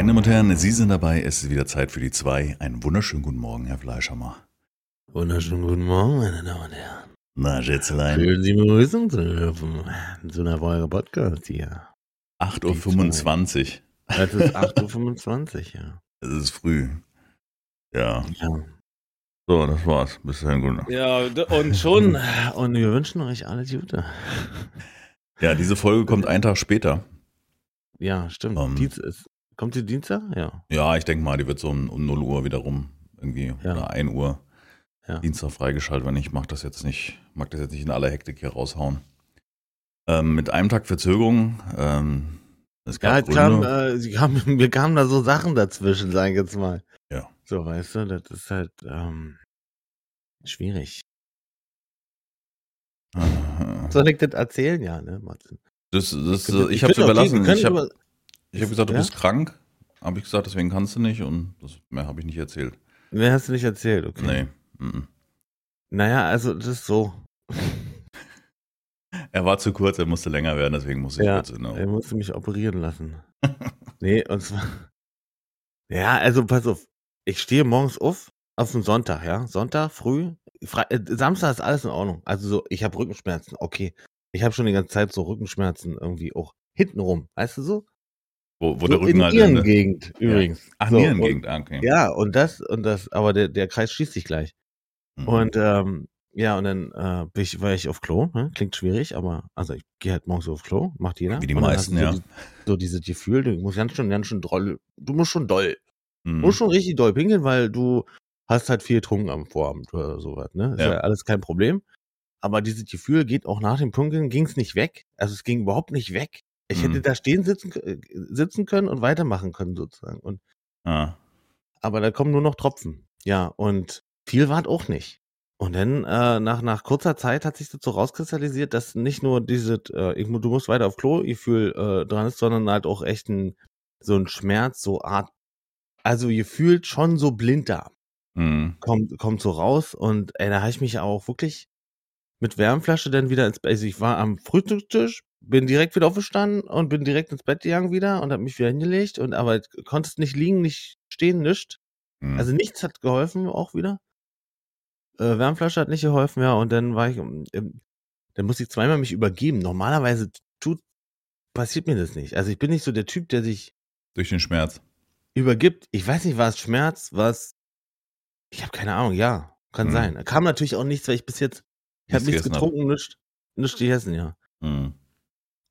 Meine Damen und Herren, Sie sind dabei. Es ist wieder Zeit für die zwei. Einen wunderschönen guten Morgen, Herr Fleischhammer. Wunderschönen guten Morgen, meine Damen und Herren. Na, Schätzelein. Schön, Sie begrüßen zu dürfen. Zu einer Folge Podcast hier. 8.25 Uhr. Es ist 8.25 Uhr, ja. Es ist früh. Ja. ja. So, das war's. Bis dahin, gute Nacht. Ja, und schon. Und wir wünschen euch alles Gute. Ja, diese Folge kommt einen Tag später. Ja, stimmt. Ähm. Dienst ist, kommt die Dienstag? Ja. Ja, ich denke mal, die wird so um, um 0 Uhr wiederum irgendwie Ja. oder 1 Uhr Ja. Dienstag freigeschaltet, wenn ich mag das jetzt nicht, mag das jetzt nicht in aller Hektik hier raushauen. Ähm, mit einem Tag Verzögerung. Ähm, es Ja, gab es kam, äh, sie kam, mir kamen da so Sachen dazwischen, sag ich jetzt mal. Ja. So, weißt du, das ist halt ähm, schwierig. Äh, Soll ich das erzählen? Ja, ne, Martin? Das, das, Wir können- ich wir habe können- überlassen. okay, wir ich habe über- ich hab gesagt, du Ja? bist krank. Habe ich gesagt, deswegen kannst du nicht und das mehr habe ich nicht erzählt. Mehr hast du nicht erzählt, okay. Nee. mhm. Naja, also das ist so. Er war zu kurz, er musste länger werden, deswegen musste ich Ja, kurz genau. er musste mich operieren lassen. nee, und zwar. Ja, also pass auf. Ich stehe morgens auf, auf den Sonntag, ja. Sonntag früh. Fre äh, Samstag ist alles in Ordnung. Also so, ich habe Rückenschmerzen, okay. Ich habe schon die ganze Zeit so Rückenschmerzen irgendwie auch hintenrum, weißt du so? Wo, wo so der Rücken in halt. ihren Gegend übrigens. Ach, so, Nierengegend, ah, okay. Ja, und das, und das, aber der, der Kreis schließt sich gleich. Mhm. Und ähm, ja, und dann äh, bin ich, war ich auf Klo, ne? klingt schwierig, aber also ich gehe halt morgens auf Klo, macht jeder. Wie die meisten, ja. so, die, so dieses Gefühl, du musst ganz schön, ganz schön doll, du musst schon doll, Mhm. du musst schon richtig doll pinkeln, weil du hast halt viel getrunken am Vorabend oder sowas, ne? Ist Ja. ja. alles kein Problem. Aber dieses Gefühl geht auch nach dem Pinkeln, ging es nicht weg. Also es ging überhaupt nicht weg. Ich Mhm. hätte da stehen sitzen, äh, sitzen können und weitermachen können sozusagen. Und Ah, aber da kommen nur noch Tropfen. Ja, und viel war es auch nicht. Und dann äh, nach, nach kurzer Zeit hat sich das so rauskristallisiert, dass nicht nur diese, äh, ich, du musst weiter auf Klo, Gefühl äh, dran ist, sondern halt auch echt ein, so ein Schmerz, so Art, also gefühlt schon so Blinddarm mhm. kommt, kommt so raus. Und ey, da habe ich mich auch wirklich mit Wärmflasche dann wieder ins Bett. Also ich war am Frühstückstisch, bin direkt wieder aufgestanden und bin direkt ins Bett gegangen wieder und habe mich wieder hingelegt. Und aber konntest nicht liegen, nicht stehen, nichts. Mhm. Also nichts hat geholfen auch wieder. Äh, Wärmflasche hat nicht geholfen, ja, und dann war ich, ähm, dann musste ich zweimal mich übergeben. Normalerweise tut, passiert mir das nicht. Also ich bin nicht so der Typ, der sich Durch den Schmerz. übergibt. Ich weiß nicht, war es Schmerz, was, ich habe keine Ahnung, ja, kann Hm. sein. Kam natürlich auch nichts, weil ich bis jetzt, ich habe Nichts getrunken, nichts, nichts gegessen, ja. Mhm.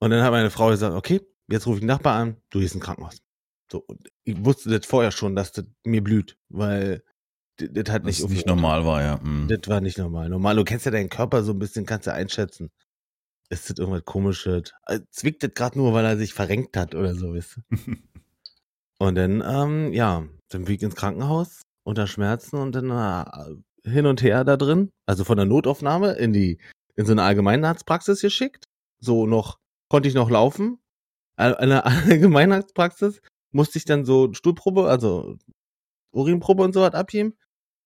Und dann hat meine Frau gesagt, okay, jetzt rufe ich den Nachbar an, du gehst ins Krankenhaus. So, und ich wusste das vorher schon, dass das mir blüht, weil das, das hat Das nicht nicht aufgehört. normal war, ja. Mhm. Das war nicht normal. Normal, du kennst ja deinen Körper so ein bisschen, kannst ja einschätzen. Ist das irgendwas komisches? Äh, Zwickt das gerade nur, weil er sich verrenkt hat oder so, weißt du? Und dann, ähm, ja, dann bin ich ins Krankenhaus unter Schmerzen und dann äh, hin und her da drin, also von der Notaufnahme in die, in so eine Allgemeinarztpraxis geschickt. So noch, konnte ich noch laufen. In der Allgemeinarztpraxis musste ich dann so Stuhlprobe, also Urinprobe und so was abgeben.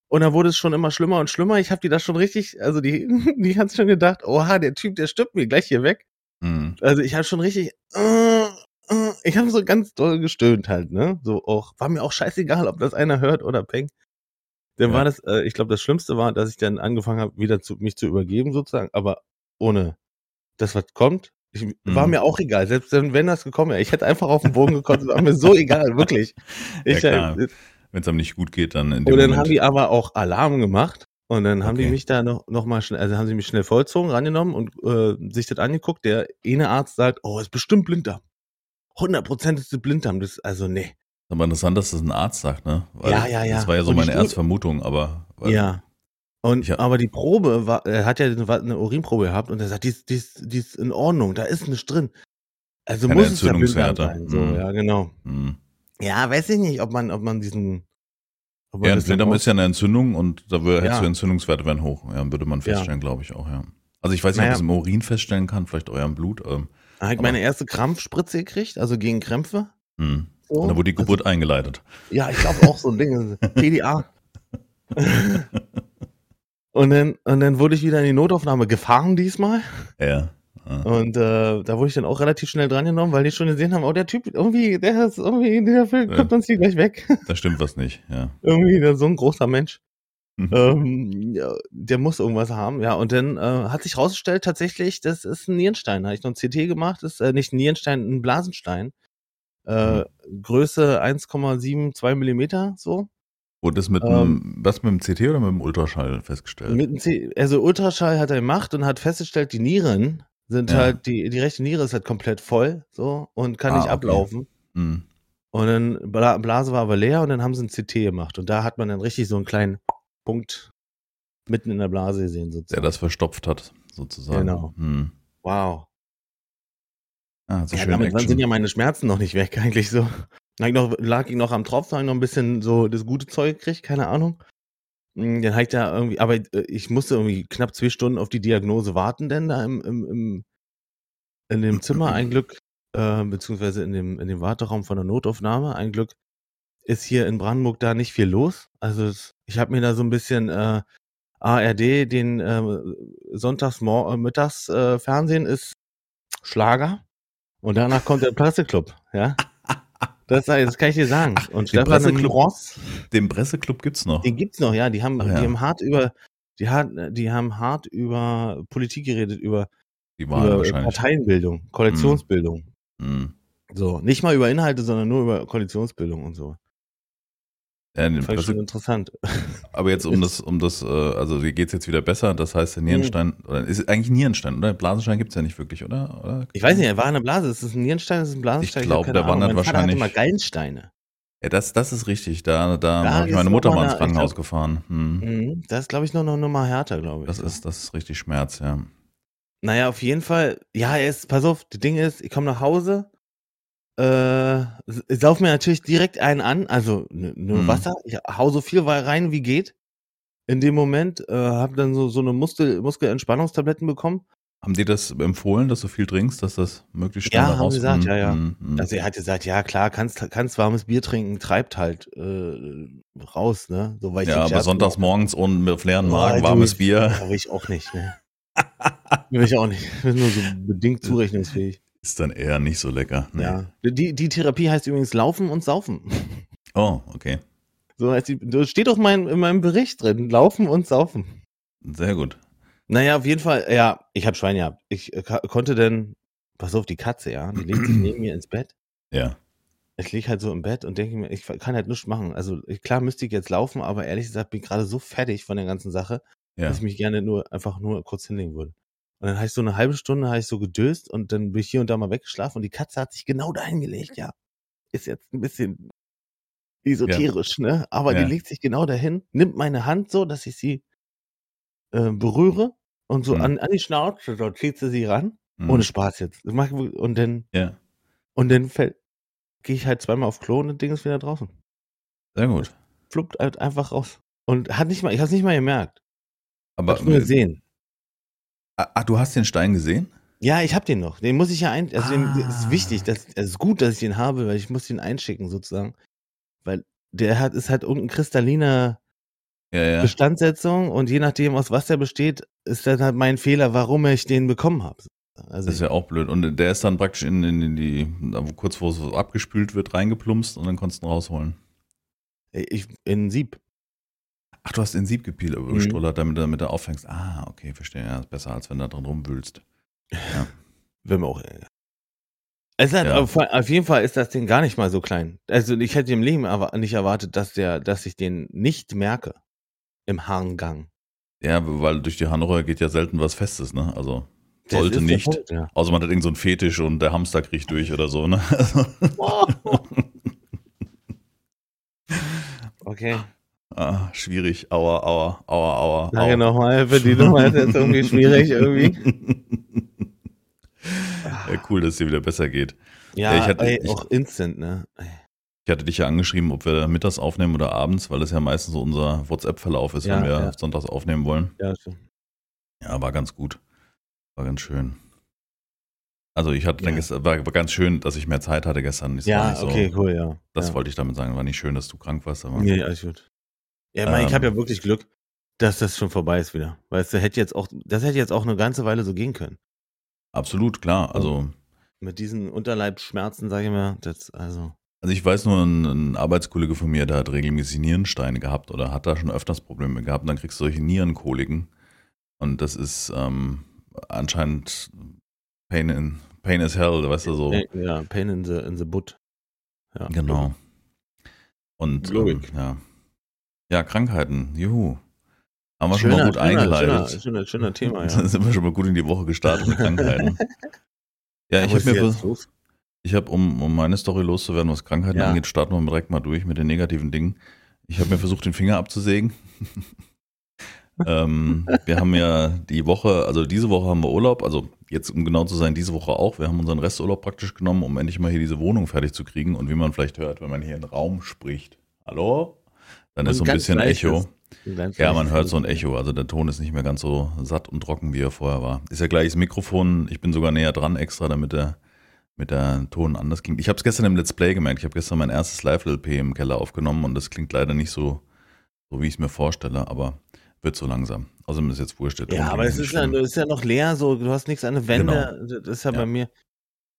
Und dann wurde es schon immer schlimmer und schlimmer. Ich habe die da schon richtig, also die, die hat schon gedacht, oha, der Typ, der stirbt mir gleich hier weg. Mhm. Also ich habe schon richtig, äh, äh, ich habe so ganz doll gestöhnt halt, ne? So auch, war mir auch scheißegal, ob das einer hört oder Peng. Dann Ja. war das, äh, ich glaube, das Schlimmste war, dass ich dann angefangen habe, wieder zu, mich zu übergeben sozusagen, aber ohne das, was kommt. Ich, War Mhm. mir auch egal, selbst wenn, wenn das gekommen wäre. Ich hätte einfach auf den Boden gekotzt, war mir so egal, wirklich. Ja, Ich, klar. äh, Wenn es einem nicht gut geht, dann in dem und dann Moment. haben die aber auch Alarm gemacht. Und dann haben Okay. die mich da noch, noch mal schnell, also haben sie mich schnell vollzogen, rangenommen und äh, sich das angeguckt. Der eine Arzt sagt, oh, ist bestimmt Blinddarm. 100% ist Blinddarm. Das, also, nee. Aber interessant, dass das ein Arzt sagt, ne? Weil Ja, ja, ja. Das war ja so Und meine Studie- erste Vermutung, aber. Ja. Und, hab- aber die Probe war, er hat ja eine, Urinprobe gehabt und er sagt, die ist, die, ist, die ist in Ordnung, da ist nichts drin. Also muss es ja Blinddarm sein. So, Mhm. ja, genau. Mhm. Ja, weiß ich nicht, ob man, ob man diesen, ob man Ja, ein Blinddarm ist ja eine Entzündung und da wür- hättest Ja. du Entzündungswerte werden hoch. Ja, würde man feststellen, glaube ich auch, ja. Also ich weiß nicht, ob Naja. man es im Urin feststellen kann, vielleicht eurem Blut. Ähm, habe ich meine erste Krampfspritze gekriegt, also gegen Krämpfe. mhm. So. Und dann wurde die Also- Geburt eingeleitet. Ja, ich glaube auch so ein Ding. PDA. und dann, und dann wurde ich wieder in die Notaufnahme gefahren diesmal. Ja. ja. Und äh, da wurde ich dann auch relativ schnell dran genommen, weil die schon gesehen haben, oh, der Typ, irgendwie, der ist irgendwie, der Ja. kommt uns hier gleich weg. Da stimmt was nicht, ja. irgendwie so ein großer Mensch. Mhm. Ähm, ja, der muss irgendwas haben, ja. Und dann äh, hat sich rausgestellt, tatsächlich, das ist ein Nierenstein. Da habe ich noch ein CT gemacht, das ist äh, nicht ein Nierenstein, ein Blasenstein. Äh, Größe 1,72 Millimeter, so. Wurde das mit Ähm, dem, was mit dem CT oder mit dem Ultraschall festgestellt? Mit dem C also Ultraschall hat er gemacht und hat festgestellt, die Nieren sind Ja. halt, die, die rechte Niere ist halt komplett voll, so, und kann Ah, nicht okay. ablaufen. Mhm. Und dann Bla Blase war aber leer und dann haben sie ein CT gemacht. Und da hat man dann richtig so einen kleinen Punkt mitten in der Blase gesehen, Der sozusagen. das verstopft hat, sozusagen. Genau. Mhm. Wow. Ah, so Ja, schön damit sind Action. ja meine Schmerzen noch nicht weg, eigentlich so. Lag, ich noch, lag ich noch am Tropf, habe ich noch ein bisschen so das gute Zeug gekriegt, keine Ahnung. Mm, Dann habe ich da irgendwie, aber äh, ich musste irgendwie knapp zwei Stunden auf die Diagnose warten, denn da im, im, im in dem Zimmer ein Glück, äh, beziehungsweise in dem, in dem Warteraum von der Notaufnahme, ein Glück ist hier in Brandenburg da nicht viel los. Also ich habe mir da so ein bisschen äh, ARD, den äh, Sonntags äh, äh, Fernsehen ist Schlager und danach kommt der Presseclub, ja. Das, das kann ich dir sagen. Und den Presseclub- Den Presseclub gibt's noch. den gibt's noch, ja. Die haben, Ach ja. die haben hart über, die, hat, die haben hart über Politik geredet, über, über wahrscheinlich. Parteienbildung, Koalitionsbildung. Mhm. So, nicht mal über Inhalte, sondern nur über Koalitionsbildung und so. Ja, ich Presse schon interessant. aber jetzt um das, um das, äh, also dir geht's jetzt wieder besser. Das heißt, der Nierenstein, oder ist eigentlich Nierenstein, oder? Blasenstein gibt's ja nicht wirklich, oder? oder? Ich weiß nicht, er war eine Blase. Ist das ein Nierenstein? Ist das ein Blasenstein? Ich hab glaub, keine der wandert wahrscheinlich- Hatte mal Gallensteine. Ja, das, das ist richtig. Da, da Ja, habe ich meine Mutter mal ins Krankenhaus gefahren. Hm. Mhm. Das ist, glaube ich, noch, noch, noch mal härter, glaube ich. Das ist, das ist richtig Schmerz, ja. Naja, auf jeden Fall. Ja, er ist, pass auf, das Ding ist, ich komme nach Hause, äh, ich sauf mir natürlich direkt einen an, also nur Mhm. Wasser. Ich hau so viel rein, wie geht. In dem Moment, äh, habe dann so, so eine Muskel, Muskelentspannungstabletten bekommen. Haben die das empfohlen, dass du viel trinkst, dass das möglichst schnell Ja, haben sie gesagt, Hm, ja, ja. hm, hm. Also er hat gesagt, ja klar, kannst, kannst warmes Bier trinken, treibt halt äh, raus, ne? So weil ich ja, aber Scherz sonntags morgens und mit leeren Oh, Magen du, warmes ich- Bier hab. will ich auch nicht, ne? will ich auch nicht. Ich bin nur so bedingt zurechnungsfähig. Ist dann eher nicht so lecker. Nee. Ja. Die, die Therapie heißt übrigens Laufen und Saufen. Oh, okay. So heißt die, das steht auch mein, in meinem Bericht drin. Laufen und Saufen. Sehr gut. Naja, auf jeden Fall, ja, ich habe Schwein gehabt. Ich äh, konnte denn, pass auf, die Katze, ja, die legt sich neben mir ins Bett. Ja. Ich lieg halt so im Bett und denke mir, ich kann halt nichts machen. Also ich, klar müsste ich jetzt laufen, aber ehrlich gesagt bin ich gerade so fertig von der ganzen Sache, Ja. dass ich mich gerne nur einfach nur kurz hinlegen würde. Und dann habe ich so eine halbe Stunde habe ich so gedöst und dann bin ich hier und da mal weggeschlafen und die Katze hat sich genau dahin gelegt, ja. Ist jetzt ein bisschen esoterisch, ne? Aber Ja. die legt sich genau dahin, nimmt meine Hand so, dass ich sie äh, berühre und so Mhm. an, an die Schnauze, so zieht sie sie ran. Hm. Ohne Spaß jetzt. Und dann, Ja. und dann fällt, gehe ich halt zweimal auf Klo und das Ding ist wieder draußen. Sehr gut. Fluppt halt einfach raus. Und hat nicht mal, ich habe es nicht mal gemerkt. Aber Hab's nur gesehen. Ah, ah, du hast den Stein gesehen? Ja, ich habe den noch. Den muss ich ja ein, also den, das ist Ah. wichtig, das, es ist gut, dass ich den habe, weil ich muss den einschicken sozusagen. Weil der hat, ist halt irgendein kristalliner Ja, ja. Bestandsetzung und je nachdem, aus was der besteht, ist dann halt mein Fehler, warum ich den bekommen habe. Also Das ist ja auch blöd. Und der ist dann praktisch in, in, in die, kurz wo es abgespült wird, reingeplumpst und dann konntest du ihn rausholen. ich, in Sieb. Ach, du hast den Sieb gepielt, Mhm. gestollert, damit, damit du auffängst. Ah, okay, verstehe. Ja, ist besser, als wenn du da drin rumwühlst. Ja. Wenn man auch. Es ist halt, Ja. auf, auf jeden Fall ist das Ding gar nicht mal so klein. Also ich hätte im Leben aber nicht erwartet, dass der, dass ich den nicht merke im Harngang. Ja, weil durch die Harnröhre geht ja selten was Festes, ne? Also, Sollte nicht. Punkt, ja. außer man hat irgend so einen Fetisch und der Hamster kriegt durch oder so, ne? Okay. Ah, schwierig. Aua, aua, aua, aua. Danke nochmal für die Nummer. Das ist jetzt irgendwie schwierig irgendwie. Ja, cool, dass es dir wieder besser geht. Ja, ich hatte- ey, ich- auch instant, ne? Ich hatte dich ja angeschrieben, ob wir mittags aufnehmen oder abends, weil das ja meistens so unser WhatsApp-Verlauf ist, Ja, wenn wir ja. sonntags aufnehmen wollen. Ja, so. Ja, war ganz gut. War ganz schön. Also ich hatte dann Ja. gestern, war, war ganz schön, dass ich mehr Zeit hatte gestern. Es war ja so, okay, cool, ja. Das wollte ich damit sagen. War nicht schön, dass du krank warst, aber Nee, alles gut. Ja, ich, ich habe Ähm. ja wirklich Glück, dass das schon vorbei ist wieder. Weißt du, hätte jetzt auch, das hätte jetzt auch eine ganze Weile so gehen können. Absolut, klar. Also mit diesen Unterleibsschmerzen, sage ich mal, das, also. Also ich weiß nur, ein, ein, Arbeitskollege von mir, der hat regelmäßig Nierensteine gehabt oder hat da schon öfters Probleme gehabt und dann kriegst du solche Nierenkoliken. Und das ist ähm, anscheinend Pain in Pain is Hell, weißt du so. Ja, Pain in the, in the butt. Ja. Genau. Und ähm, ja. Ja, Krankheiten, juhu. Haben wir schöner, schon mal gut schöner, eingeleitet. Schöner, schöner, schöner Thema, ja. Dann sind wir schon mal gut in die Woche gestartet mit Krankheiten. ja, ich habe mir, ich habe, um, um meine Story loszuwerden, was Krankheiten ja. angeht, starten wir direkt mal durch mit den negativen Dingen. Ich habe mir versucht, den Finger abzusägen. ähm, wir haben ja die Woche, also diese Woche haben wir Urlaub, also jetzt um genau zu sein, diese Woche auch. Wir haben unseren Resturlaub praktisch genommen, um endlich mal hier diese Wohnung fertig zu kriegen. Und wie man vielleicht hört, wenn man hier in Raum spricht, hallo, dann ist so ein bisschen Echo. Ja, man hört so ein Echo. Also der Ton ist nicht mehr ganz so satt und trocken, wie er vorher war. Ist ja gleich das Mikrofon. Ich bin sogar näher dran extra, damit der mit der Ton anders ging. Ich habe es gestern im Let's Play gemerkt. Ich habe gestern mein erstes Live-LP im Keller aufgenommen und das klingt leider nicht so, so wie ich es mir vorstelle, aber wird so langsam. Außerdem ist jetzt wurscht. Ja, aber es ist ja, ist ja, noch leer, so du hast nichts an der Wände. Genau. Das ist ja, ja, bei mir,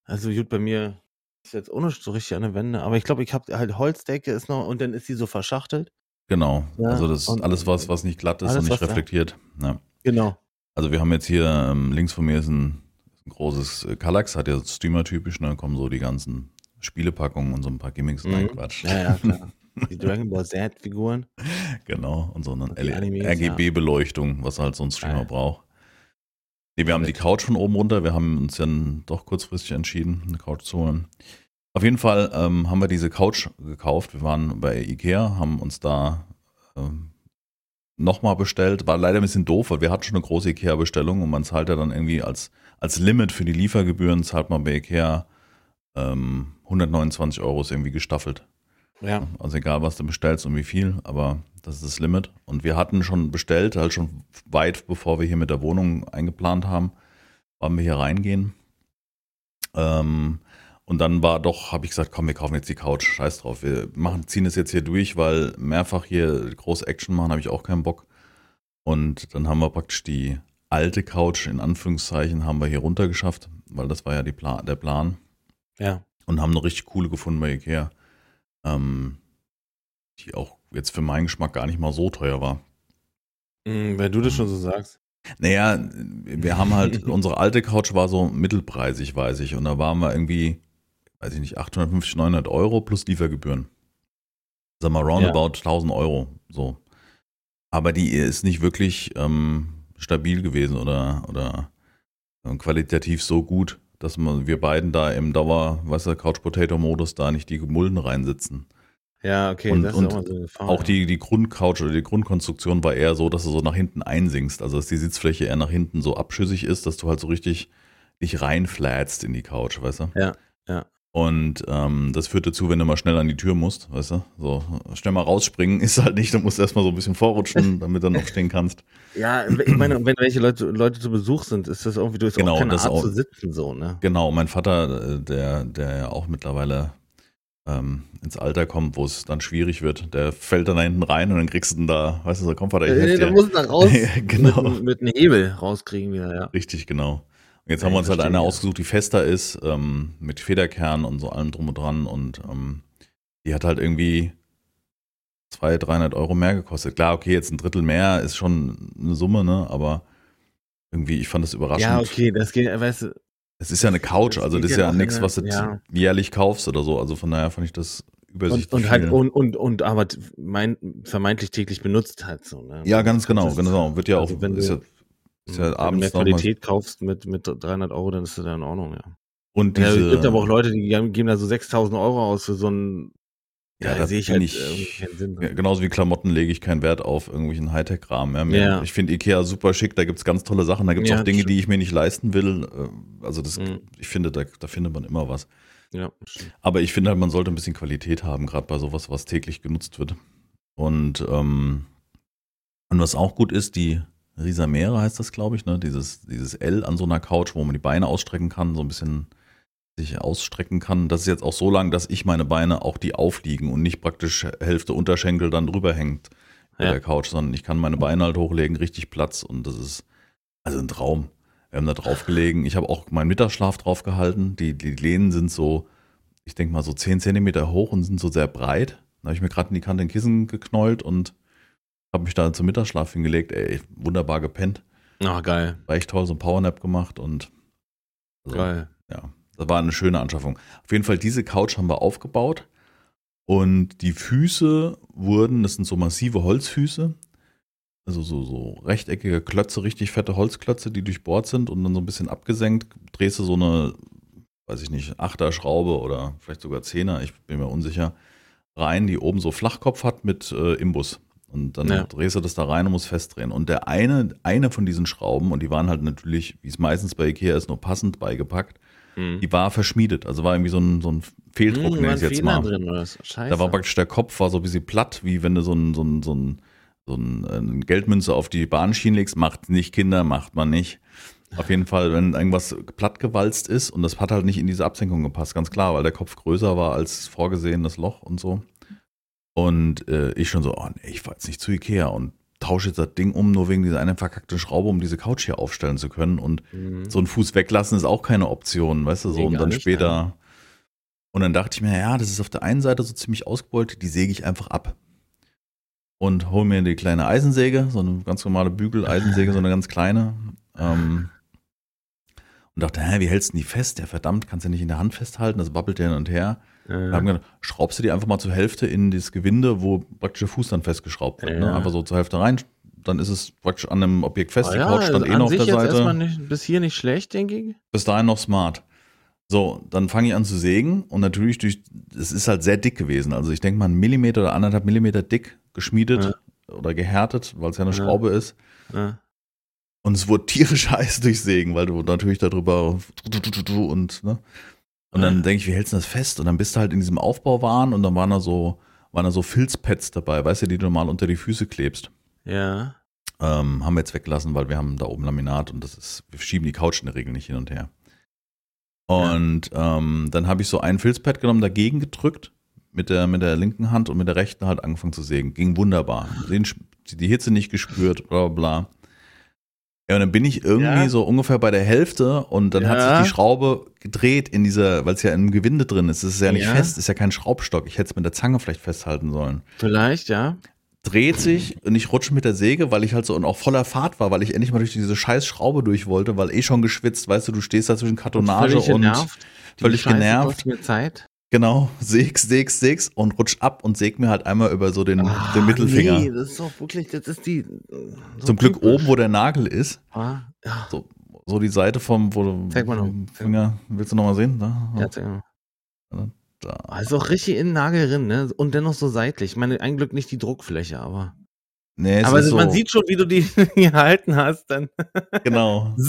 also gut, bei mir ist jetzt nicht so richtig an der Wände, aber ich glaube, ich habe halt Holzdecke ist noch und dann ist die so verschachtelt. Genau, ja, also das ist alles was, was nicht glatt ist und nicht reflektiert. Ja. Genau. Also wir haben jetzt hier ähm, links von mir ist ein ein großes äh, Kallax, hat ja Streamer-typisch, ne? kommen so die ganzen Spielepackungen und so ein paar Gimmicks. Mhm. Nein, Quatsch. Ja, ja, klar. Die Dragon Ball Z-Figuren. Genau, und so eine RGB-Beleuchtung, was halt so ein Streamer ja. braucht. Nee, wir haben die Couch von oben runter. Wir haben uns dann doch kurzfristig entschieden, eine Couch zu holen. Auf jeden Fall ähm, haben wir diese Couch gekauft. Wir waren bei Ikea, haben uns da ähm, nochmal bestellt. War leider ein bisschen doof, weil wir hatten schon eine große Ikea-Bestellung und man zahlt ja dann irgendwie als als Limit für die Liefergebühren zahlt man bei Ikea ähm, 129 Euro ist irgendwie gestaffelt. Ja. Also egal, was du bestellst und wie viel, aber das ist das Limit. Und wir hatten schon bestellt, halt schon weit bevor wir hier mit der Wohnung eingeplant haben, wollen wir hier reingehen. Ähm, und dann war doch, habe ich gesagt, komm, wir kaufen jetzt die Couch, scheiß drauf. Wir machen, ziehen es jetzt hier durch, weil mehrfach hier große Action machen, habe ich auch keinen Bock. Und dann haben wir praktisch die alte Couch in Anführungszeichen haben wir hier runtergeschafft, weil das war ja Pla der Plan. Ja. Und haben eine richtig coole gefunden bei Ikea. Ähm, die auch jetzt für meinen Geschmack gar nicht mal so teuer war. Mm, wenn du das schon so sagst. Naja, wir haben halt, unsere alte Couch war so mittelpreisig, weiß ich. Und da waren wir irgendwie, weiß ich nicht, 850, 900 Euro plus Liefergebühren. Sagen wir roundabout ja. 1000 Euro, so. Aber die ist nicht wirklich ähm, stabil gewesen oder, oder äh, qualitativ so gut, dass man, wir beiden da im Dauer, was der Couch Potato Modus da nicht die Mulden reinsitzen. Ja, okay, und, das ist und auch, so Gefahr, auch die, die Grundcouch oder die Grundkonstruktion war eher so, dass du so nach hinten einsinkst, also dass die Sitzfläche eher nach hinten so abschüssig ist, dass du halt so richtig dich reinflätst in die Couch, weißt du? Ja, ja. Und ähm, das führt dazu, wenn du mal schnell an die Tür musst, weißt du, so schnell mal rausspringen ist halt nicht, du musst erstmal so ein bisschen vorrutschen, damit du noch stehen kannst. Ja, ich meine, wenn welche Leute, Leute zu Besuch sind, ist das irgendwie, du hast genau, auch keine das Art auch, zu sitzen, so, ne? Genau, mein Vater, äh, der, der ja auch mittlerweile ähm, ins Alter kommt, wo es dann schwierig wird, der fällt dann da hinten rein und dann kriegst du ihn da, weißt du, so komm Vater, ich äh, Da musst du dann raus genau. mit, mit einem Hebel rauskriegen wieder, ja. Richtig, genau. Jetzt ja, haben wir uns halt eine ja. ausgesucht, die fester ist, ähm, mit Federkern und so allem drum und dran. Und ähm, die hat halt irgendwie 200, 300 Euro mehr gekostet. Klar, okay, jetzt ein Drittel mehr ist schon eine Summe, ne? Aber irgendwie, ich fand das überraschend. Ja, okay, das geht, weißt du. Es ist ja eine Couch, also das ist ja nichts, was du ja. jährlich kaufst oder so. Also von daher fand ich das übersichtlich. Und, und halt, und, und, und aber mein, vermeintlich täglich benutzt halt so, ne? Ja, ganz genau, genau. Wird ja also auch, ist ja ist ja abends Wenn du mehr Qualität kaufst mit, mit 300 Euro, dann ist das ja in Ordnung, ja. Und diese, ja, es gibt aber auch Leute, die geben da so 6000 Euro aus für so ein. Ja, ja da sehe ich halt ich, keinen Sinn. Ja, genauso wie Klamotten lege ich keinen Wert auf irgendwelchen Hightech-Rahmen. Ja, ja. Ich finde Ikea super schick, da gibt es ganz tolle Sachen, da gibt es auch Dinge, stimmt. die ich mir nicht leisten will. Äh, also das, mhm. ich finde, da, da findet man immer was. Ja, aber ich finde halt, man sollte ein bisschen Qualität haben, gerade bei sowas, was täglich genutzt wird. Und, ähm, und was auch gut ist, die Risamere heißt das, glaube ich, ne? Dieses, dieses L an so einer Couch, wo man die Beine ausstrecken kann, so ein bisschen sich ausstrecken kann. Das ist jetzt auch so lang, dass ich meine Beine auch die aufliegen und nicht praktisch Hälfte Unterschenkel dann drüber hängt bei ja. der Couch, sondern ich kann meine Beine halt hochlegen, richtig Platz und das ist also ein Traum. Wir haben da drauf gelegen. Ich habe auch meinen Mittagsschlaf drauf gehalten. Die, die Lehnen sind so, ich denke mal so 10 Zentimeter hoch und sind so sehr breit. Da habe ich mir gerade in die Kante ein Kissen geknollt und habe mich da zum Mittagsschlaf hingelegt. Ey, wunderbar gepennt. Ah, geil. War echt toll, so ein Powernap gemacht und also, Geil. ja, das war eine schöne Anschaffung. Auf jeden Fall, diese Couch haben wir aufgebaut und die Füße wurden, das sind so massive Holzfüße, also so, so rechteckige Klötze, richtig fette Holzklötze, die durchbohrt sind und dann so ein bisschen abgesenkt. Drehst du so eine, weiß ich nicht, Achterschraube oder vielleicht sogar Zehner, ich bin mir unsicher, rein, die oben so Flachkopf hat mit äh, Imbus. Und dann Ja. drehst du das da rein und musst festdrehen. Und der eine, eine von diesen Schrauben, und die waren halt natürlich, wie es meistens bei Ikea ist, nur passend beigepackt, Mhm. die war verschmiedet. Also war irgendwie so ein, so ein Fehldruck, Mhm, nenne ich jetzt Fehler mal. drin oder was? Scheiße. Da war praktisch der Kopf war so ein bisschen platt, wie wenn du so ein, so ein, so ein, so äh, eine Geldmünze auf die Bahnschienen legst. Macht nicht Kinder, macht man nicht. Auf jeden Fall, wenn irgendwas plattgewalzt ist und das hat halt nicht in diese Absenkung gepasst, ganz klar, weil der Kopf größer war als vorgesehen, das Loch und so. Und äh, ich schon so, oh nee, ich fahr jetzt nicht zu Ikea und tausche jetzt das Ding um, nur wegen dieser einen verkackten Schraube, um diese Couch hier aufstellen zu können. Und Mhm. so einen Fuß weglassen ist auch keine Option, weißt du, so Nee, und dann nicht, später. ja. Und dann dachte ich mir, ja, das ist auf der einen Seite so ziemlich ausgebeult, die säge ich einfach ab. Und hol mir die kleine Eisensäge, so eine ganz normale Bügel-Eisensäge, so eine ganz kleine. Ähm, und dachte, hä, wie hältst du die fest? Ja, verdammt, kannst du nicht in der Hand festhalten, das wabbelt ja hin und her. Äh, Da haben wir gedacht, schraubst du die einfach mal zur Hälfte in das Gewinde, wo praktisch der Fuß dann festgeschraubt wird. Ne? Ja. Einfach so zur Hälfte rein, dann ist es praktisch an einem Objekt fest, ah die ja, Couch stand also eh noch auf der jetzt Seite erstmal nicht, bis hier nicht schlecht, denke ich. bis dahin noch smart. So, dann fange ich an zu sägen und natürlich durch, es ist halt sehr dick gewesen. Also ich denke mal einen Millimeter oder anderthalb Millimeter dick geschmiedet oder gehärtet, weil es ja eine Ja. Schraube ist. Ja. Und es wurde tierisch heiß durch Sägen, weil du natürlich darüber und, ne? Und dann Ja. denke ich, wie hältst du das fest? Und dann bist du halt in diesem Aufbauwahn und dann waren da so, waren da so Filzpads dabei, weißt du, die du normal unter die Füße klebst. ja. Ähm, haben wir jetzt weggelassen, weil wir haben da oben Laminat und das ist, wir schieben die Couch in der Regel nicht hin und her. Und ähm, dann habe ich so ein Filzpad genommen, dagegen gedrückt, mit der, mit der linken Hand und mit der rechten halt angefangen zu sägen. Ging wunderbar. Den, die Hitze nicht gespürt, bla bla bla. Ja, und dann bin ich irgendwie Ja. so ungefähr bei der Hälfte und dann hat Ja. sich die Schraube gedreht in dieser, weil es ja im Gewinde drin ist. Es ist ja nicht Ja. fest, ist ja kein Schraubstock. Ich hätte es mit der Zange vielleicht festhalten sollen Vielleicht, ja. dreht sich und ich rutsche mit der Säge, weil ich halt so und auch voller Fahrt war, weil ich endlich mal durch diese scheiß Schraube durch wollte, weil eh schon geschwitzt, weißt du, du stehst da zwischen Kartonage völlig und genervt. Völlig Scheiße genervt. mir Zeit. Genau, sägst, sägst, sägst und rutsch ab und säg mir halt einmal über so den, den Mittelfinger. Ah, Nee, das ist doch wirklich, das ist die. so Zum Glück oben, wo der Nagel ist, Ah, ja. so, so die Seite vom, wo du, Zeig mal noch. vom Finger, willst du noch mal sehen? Da, Ja, zeig mal. da. Ah, ist auch richtig in den Nagel drin, ne? Und dennoch so seitlich. Ich meine, ein Glück nicht die Druckfläche, aber. Nee, es aber ist so, man sieht schon, wie du die gehalten hast, dann. genau.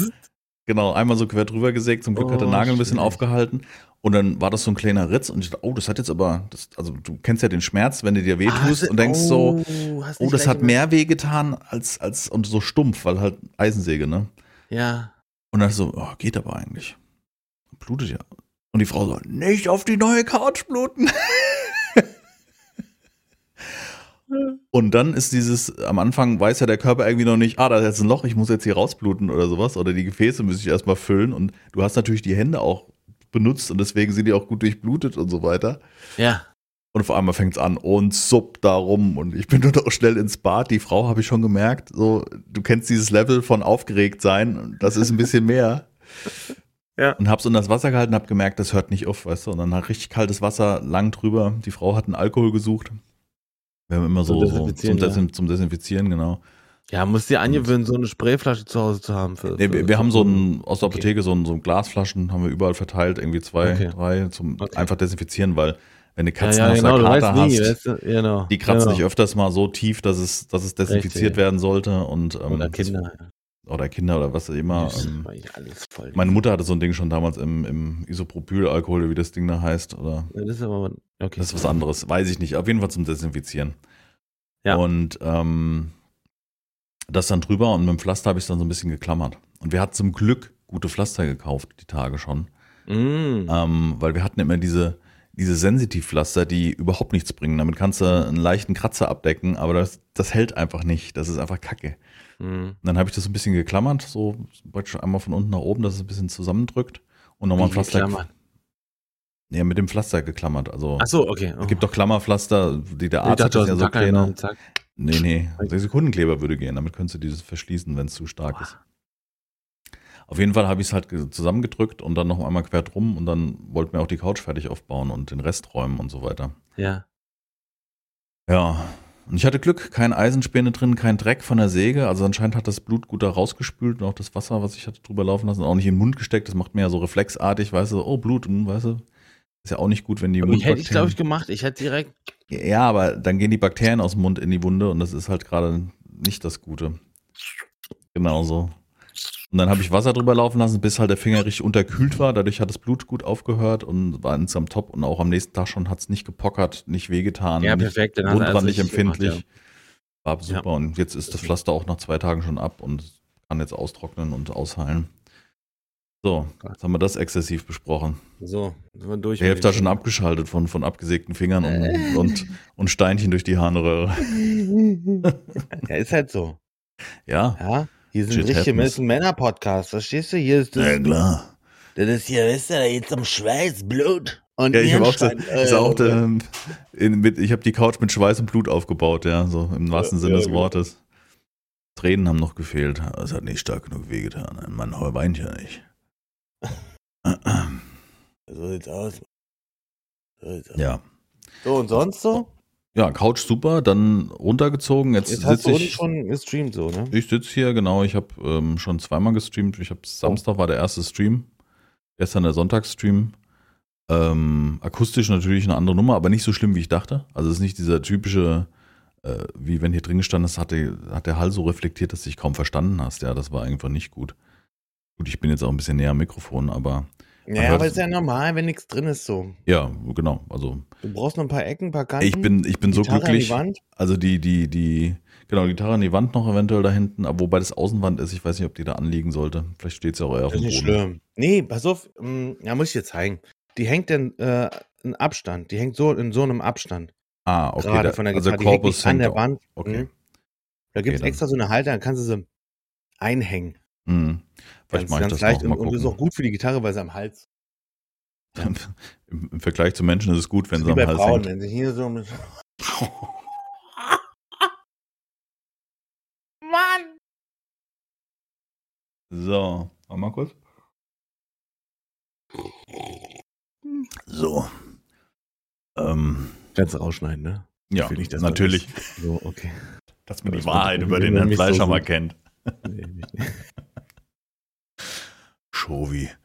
Genau, einmal so quer drüber gesägt, zum Glück hat der Oh, Nagel ein bisschen schwierig. aufgehalten. Und dann war das so ein kleiner Ritz und ich dachte, oh, das hat jetzt aber, das, also du kennst ja den Schmerz, wenn du dir weh Ah, tust hast und denkst so, hast oh, nicht das hat mehr weh getan als, als, und so stumpf, weil halt Eisensäge, ne? Ja. Und dann so, oh, geht aber eigentlich. Blutet ja. Und die Frau so, nicht auf die neue Couch bluten. Und dann ist dieses, am Anfang weiß ja der Körper irgendwie noch nicht, ah, da ist jetzt ein Loch, ich muss jetzt hier rausbluten oder sowas. Oder die Gefäße müssen ich erstmal füllen. Und du hast natürlich die Hände auch benutzt und deswegen sind die auch gut durchblutet und so weiter. Ja. Und vor allem fängt es an und supp da rum. Und ich bin nur noch schnell ins Bad. Die Frau habe ich schon gemerkt, so, du kennst dieses Level von aufgeregt sein. Das ist ein bisschen mehr. Ja. Und hab's unter das Wasser gehalten, hab gemerkt, das hört nicht auf, weißt du. Und dann hat richtig kaltes Wasser lang drüber. Die Frau hat einen Alkohol gesucht. Wir haben immer Zum so, so zum, Desinfizieren, ja. Desin zum Desinfizieren, genau. Ja, musst dir angewöhnen, so eine Sprayflasche zu Hause zu haben. Für, Nee, wir, wir haben so ein, aus der Okay. Apotheke so ein, so ein Glasflaschen, haben wir überall verteilt, irgendwie zwei, Okay. drei, zum Okay. einfach desinfizieren, weil wenn du Ja, Katzen ja, aus genau, Kater nie, hast, weißt du? Genau. Die kratzen genau. sich öfters mal so tief, dass es, dass es desinfiziert Richtig. werden sollte und ähm, Oder Kinder. oder Kinder oder was auch immer. Ähm, war ja alles voll. meine Mutter hatte so ein Ding schon damals im, im Isopropylalkohol, wie das Ding da heißt, oder Ja, Das ist aber. Okay. das ist was anderes, weiß ich nicht. Auf jeden Fall zum Desinfizieren. Ja. Und ähm, das dann drüber und mit dem Pflaster habe ich dann so ein bisschen geklammert. Und wir hatten zum Glück gute Pflaster gekauft, die Tage schon. Mm. Ähm, weil wir hatten immer diese, diese Sensitivpflaster, die überhaupt nichts bringen. Damit kannst du einen leichten Kratzer abdecken, aber das, das hält einfach nicht. Das ist einfach Kacke. Mhm. Dann habe ich das ein bisschen geklammert, so praktisch einmal von unten nach oben, dass es ein bisschen zusammendrückt und nochmal ein Pflaster. geklammert? Ja, mit dem Pflaster geklammert. Also Ach so, okay. es gibt doch Klammerpflaster, die der Arzt hat, dachte, sind ja so einen Nee, nee, sechs Sekundenkleber würde gehen, damit könntest du dieses verschließen, wenn es zu stark ist. Auf jeden Fall habe ich es halt ge- zusammengedrückt und dann noch einmal quer drum und dann wollten wir auch die Couch fertig aufbauen und den Rest räumen und so weiter. Ja. Ja, und ich hatte Glück, keine Eisenspäne drin, kein Dreck von der Säge. Also anscheinend hat das Blut gut da rausgespült und auch das Wasser, was ich hatte drüber laufen lassen, auch nicht in den Mund gesteckt. Das macht mir ja so reflexartig, weißt du, oh Blut, hm, weißt du. Ist ja auch nicht gut, wenn die ich hätte ich, glaube ich, Mundbakterien- gemacht. Ich hätte direkt. Ja, aber dann gehen die Bakterien aus dem Mund in die Wunde und das ist halt gerade nicht das Gute. Genau so. Und dann habe ich Wasser drüber laufen lassen, bis halt der Finger richtig unterkühlt war. Dadurch hat das Blut gut aufgehört und war insgesamt top. Und auch am nächsten Tag schon hat es nicht gepockert, nicht wehgetan, Ja, nicht perfekt. Dann du alles wundbrandlich richtig gemacht, empfindlich. War super. Und jetzt ist das Pflaster auch nach zwei Tagen schon ab und kann jetzt austrocknen und ausheilen. So, jetzt haben wir das exzessiv besprochen. So, sind wir durch. Die Hälfte schon abgeschaltet von, von abgesägten Fingern und, und, und Steinchen durch die Harnröhre. Ja, ist halt so. Ja, Ja, hier sind richtige happens. Männer-Podcasts. Verstehst du? Hier ist das, klar. das ist hier, weißt du, da geht's um Schweiß, Blut und Ja, ich habe auch, Äh, auch der, in, mit, ich habe die Couch mit Schweiß und Blut aufgebaut, ja, so im wahrsten Ja, Sinne ja, des genau. Wortes. Tränen haben noch gefehlt. Es hat nicht stark genug wehgetan. Ein Mann weint ja nicht. So sieht's aus. So, sieht's aus. Ja. so und sonst so? Ja, Couch super, dann runtergezogen. Jetzt, Jetzt hast sitze du ich. schon gestreamt, so, ne? Ich sitze hier, genau. Ich habe ähm, schon zweimal gestreamt. Ich habe Samstag war der erste Stream. Gestern der Sonntagsstream. Ähm, akustisch natürlich eine andere Nummer, aber nicht so schlimm, wie ich dachte. Also es ist nicht dieser typische, äh, wie wenn hier drin gestanden ist, hat, die, hat der Hall so reflektiert, dass du dich kaum verstanden hast. Ja, das war einfach nicht gut. Gut, ich bin jetzt auch ein bisschen näher am Mikrofon, aber Ja, aber ist ja normal, wenn nichts drin ist, so. ja, genau. Also Du brauchst noch ein paar Ecken, ein paar Kanten. ich bin, ich bin so Gitarre an die glücklich. Wand. Also die, die, die, genau, die Gitarre an die Wand noch eventuell da hinten, aber wobei das Außenwand ist, ich weiß nicht, ob die da anliegen sollte. Vielleicht steht sie auch eher auf Das dem ist Boden. nicht schlimm. Nee, pass auf, mh, ja, muss ich dir zeigen. Die hängt dann äh, in Abstand. Die hängt so in so einem Abstand. Ah, okay. gerade der, von der also Gitarre. der die hängt Korpus nicht an der. Wand. Okay. Mhm. Da gibt es dann. extra so eine Halter, dann kannst du sie einhängen. Hm. Vielleicht Ganz, mache ich ganz das leicht. und, und das ist auch gut für die Gitarre, weil sie am Hals. Im, Im Vergleich zu Menschen ist es gut, wenn sie am bei Hals Frauen, hängt. wenn sie hier so mit. Mann! So, warte mal kurz. So. Ähm, Kannst du rausschneiden, ne? ja, ich das natürlich, So, okay. dass man die Das Wahrheit über den Herrn so Fleischer mal gut. kennt. Nee, nicht. Entschuldigung.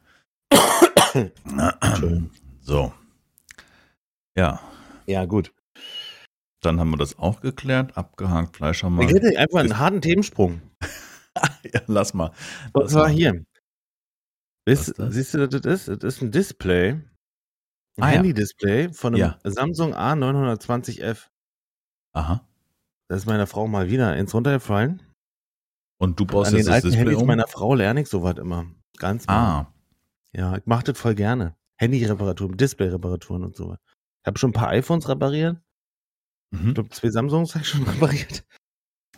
so. Ja, Ja, gut. dann haben wir das auch geklärt, abgehakt, Fleischer Ich mal. hätte einfach einen harten Themensprung. ja, lass mal. Und Lass zwar mal. hier. Ist siehst du, das ist? Das ist ein Display. Ein Ah, ja. Handy-Display von einem Ja. Samsung A920F. Aha. Das ist meiner Frau mal wieder ins runtergefallen. Und du baust An jetzt den das alten Display Handys um? meiner Frau lerne ich sowas immer. Ganz mal. Ah, Ja, ich mache das voll gerne. Handy-Reparaturen, Display-Reparaturen und sowas. Ich habe schon ein paar iPhones repariert. Ich mhm. glaube, zwei Samsungs habe ich schon repariert.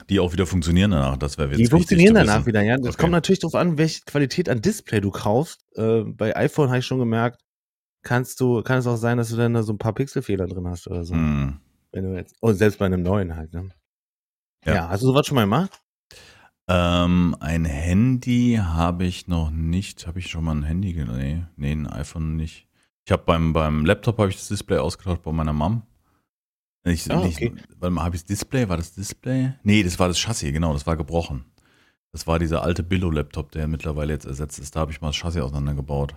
die auch wieder funktionieren danach. Das wäre jetzt Die wichtig funktionieren danach wissen. wieder, ja. Das Okay. kommt natürlich darauf an, welche Qualität an Display du kaufst. Äh, bei iPhone habe ich schon gemerkt, kannst du, kann es auch sein, dass du dann da so ein paar Pixelfehler drin hast oder so. Hm. Wenn du jetzt, und selbst bei einem neuen halt, ne? Ja. Ja, hast du sowas schon mal gemacht? Ähm, ein Handy habe ich noch nicht. Habe ich schon mal ein Handy? Nee, nee, ein iPhone nicht. Ich habe beim, beim Laptop habe ich das Display ausgetauscht bei meiner Mom. Ich, Ah, okay. Warte mal, habe ich das Display? War das Display? Nee, das war das Chassis, genau, das war gebrochen. Das war dieser alte Billo-Laptop, der mittlerweile jetzt ersetzt ist. Da habe ich mal das Chassis auseinandergebaut.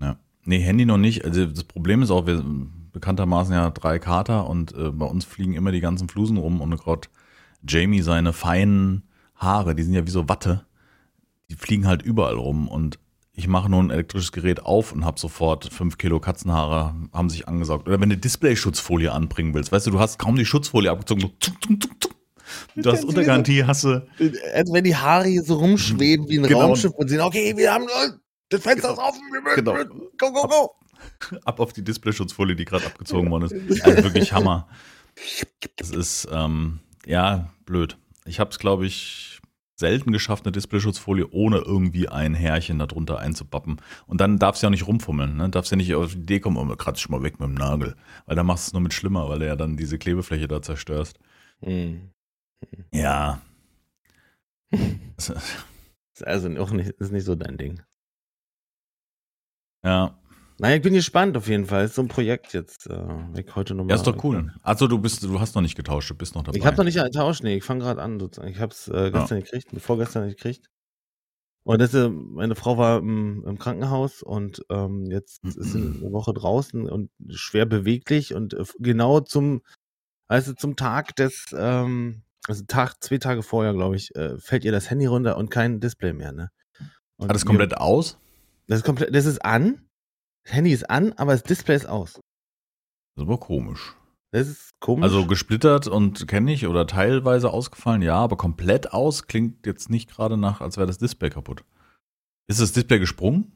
Ja. Nee, Handy noch nicht. Also das Problem ist auch, wir bekanntermaßen ja drei Kater und äh, bei uns fliegen immer die ganzen Flusen rum und gerade Jamie seine feinen Haare, die sind ja wie so Watte, die fliegen halt überall rum und ich mache nur ein elektrisches Gerät auf und habe sofort fünf Kilo Katzenhaare haben sich angesaugt. Oder wenn du Display-Schutzfolie anbringen willst, weißt du, du hast kaum die Schutzfolie abgezogen, so zuck, zuck, zuck, zuck. Du hast Untergarantie, hast du. Als wenn die Haare hier so rumschweben wie ein Genau. Raumschiff und sehen, okay, wir haben, das Fenster ist offen, wir müssen, Genau. go, go, go. Ab auf die Displayschutzfolie, die gerade abgezogen worden ist. Also wirklich Hammer. Das ist, ähm, ja, blöd. Ich habe es, glaube ich, selten geschafft, eine Displayschutzfolie ohne irgendwie ein Härchen darunter einzupappen. Und dann darfst du ja nicht rumfummeln, ne? Darfst ja nicht auf die Idee kommen, oh, kratz ich mal weg mit dem Nagel. Weil dann machst du es nur mit schlimmer, weil du ja dann diese Klebefläche da zerstörst. Hm. Ja. Ist also auch nicht, ist nicht so dein Ding. ja. Naja, ich bin gespannt auf jeden Fall. Ist so ein Projekt jetzt. Äh, ich heute nochmal. Ja, ist doch cool. Also du bist, du hast noch nicht getauscht, du bist noch dabei. Ich habe noch nicht getauscht, nee, ich fange gerade an sozusagen. Ich habe es äh, gestern gekriegt, vorgestern gekriegt. Und das, äh, meine Frau war im, im Krankenhaus und ähm, jetzt ist sie eine Woche draußen und schwer beweglich und äh, genau zum, also zum Tag des, ähm, also Tag, zwei Tage vorher, glaube ich, äh, fällt ihr das Handy runter und kein Display mehr, ne? Und Hat mir- komplett aus? Das ist komplett, das ist an. Das Handy ist an, aber das Display ist aus. Das ist aber komisch. Das ist komisch. Also gesplittert und kenne ich oder teilweise ausgefallen, ja, aber komplett aus klingt jetzt nicht gerade nach, als wäre das Display kaputt. Ist das Display gesprungen?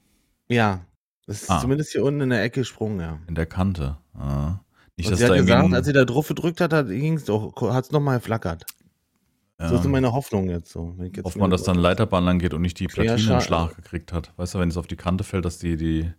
ja. Das ist Ah. zumindest hier unten in der Ecke gesprungen, ja. In der Kante. Ah. Nicht, Und dass sie hat da gesagt, als sie da drauf gedrückt hat, hat es nochmal geflackert. So ja, ist meine Hoffnung jetzt so. Hofft man, dass dann Leiterbahn lang geht und nicht die Platine einen Schlag gekriegt hat. Weißt du, wenn es auf die Kante fällt, dass die, die,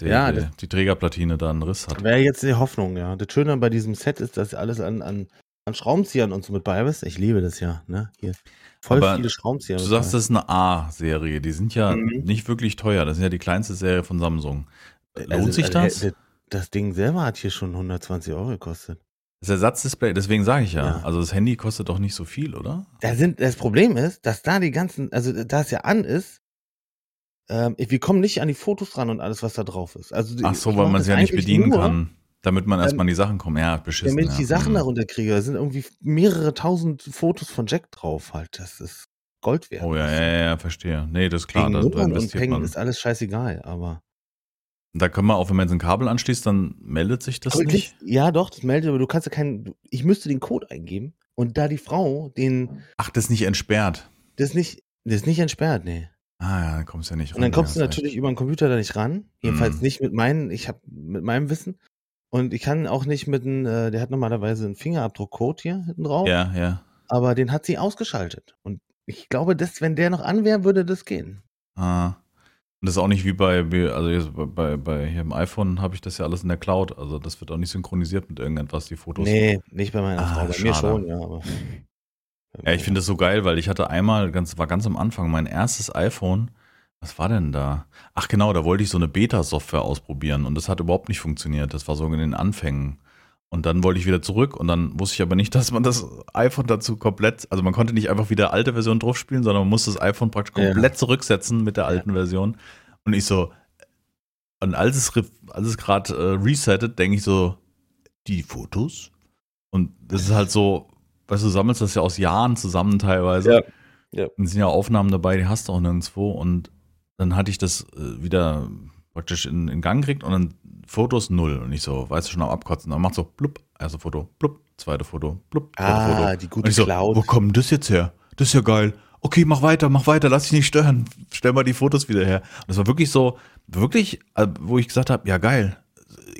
die, Ja, die, das- die Trägerplatine da einen Riss hat. Wäre jetzt die Hoffnung, ja. Das Schöne bei diesem Set ist, dass alles an, an, an Schraubenziehern und so mit bei ist. Ich liebe das ja, ne? Hier. Voll Aber viele Schraubenzieher. Du sagst, das ist eine A-Serie. Die sind ja Mhm. nicht wirklich teuer. Das sind ja die kleinste Serie von Samsung. Lohnt Also, sich äh, das? Das, das Ding selber hat hier schon 120 Euro gekostet. Das Ersatzdisplay, deswegen sage ich ja. Ja. Also das Handy kostet doch nicht so viel, oder? Da sind, das Problem ist, dass da die ganzen, also da es ja an ist, ähm, wir kommen nicht an die Fotos ran und alles, was da drauf ist. Also Ach so, weil man es ja nicht bedienen nur, kann. Damit man erstmal Ähm, an die Sachen kommt. Ja, beschissen. Damit ich ja. die Sachen Mhm. darunter kriege, da sind irgendwie mehrere tausend Fotos von Jack drauf halt. Das ist Gold wert. Oh ja, ja, ja, ja, verstehe. Nee, das ist klar. Gegen Da, da Nummern und Peng ist alles scheißegal, aber. Da können wir auch, wenn man jetzt ein Kabel anschließt, dann meldet sich das Aber nicht. Ja, doch, das meldet, aber du kannst ja keinen. Ich müsste den Code eingeben und da die Frau den. Ach, das ist nicht entsperrt. Das ist nicht, das ist nicht entsperrt, nee. Ah ja, dann kommst du ja nicht Und dann ran, kommst du natürlich über den Computer da nicht ran. Jedenfalls Mhm. nicht mit meinen, ich habe mit meinem Wissen. Und ich kann auch nicht mit einem, äh, der hat normalerweise einen Fingerabdruckcode hier hinten drauf, recht. Ja, ja. aber den hat sie ausgeschaltet. Und ich glaube, dass, wenn der noch an wäre, würde das gehen. Ah. Und das ist auch nicht wie bei, also bei, bei, hier im iPhone habe ich das ja alles in der Cloud. Also das wird auch nicht synchronisiert mit irgendetwas, die Fotos. Nee, nicht bei meiner Ah, Frau. Bei mir schade. schon, ja, aber. Ja, ich finde das so geil, weil ich hatte einmal, ganz, war ganz am Anfang, mein erstes iPhone. Was war denn da? Ach genau, da wollte ich so eine Beta-Software ausprobieren und das hat überhaupt nicht funktioniert. Das war so in den Anfängen. Und dann wollte ich wieder zurück und dann wusste ich aber nicht, dass man das iPhone dazu komplett, also man konnte nicht einfach wieder alte Version drauf spielen, sondern man musste das iPhone praktisch Ja. komplett zurücksetzen mit der alten Version. Und ich so, und als es, als es gerade äh, resettet, denke ich so, die Fotos? Und das ist halt so, weißt du, du sammelst das ja aus Jahren zusammen teilweise. Ja. Ja. Und sind ja Aufnahmen dabei, die hast du auch nirgendwo. Und dann hatte ich das äh, wieder praktisch in, in Gang gekriegt und dann Fotos null. Und ich so, weißt du, schon am Abkotzen. Dann macht so, blub, erste Foto, blub, zweite Foto, blub, dritte Ah, Foto. die Und gute ich so, Cloud. wo kommt das jetzt her? Das ist ja geil. Okay, mach weiter, mach weiter, lass dich nicht stören. Stell mal die Fotos wieder her. Und das war wirklich so, wirklich, äh, wo ich gesagt habe, ja geil,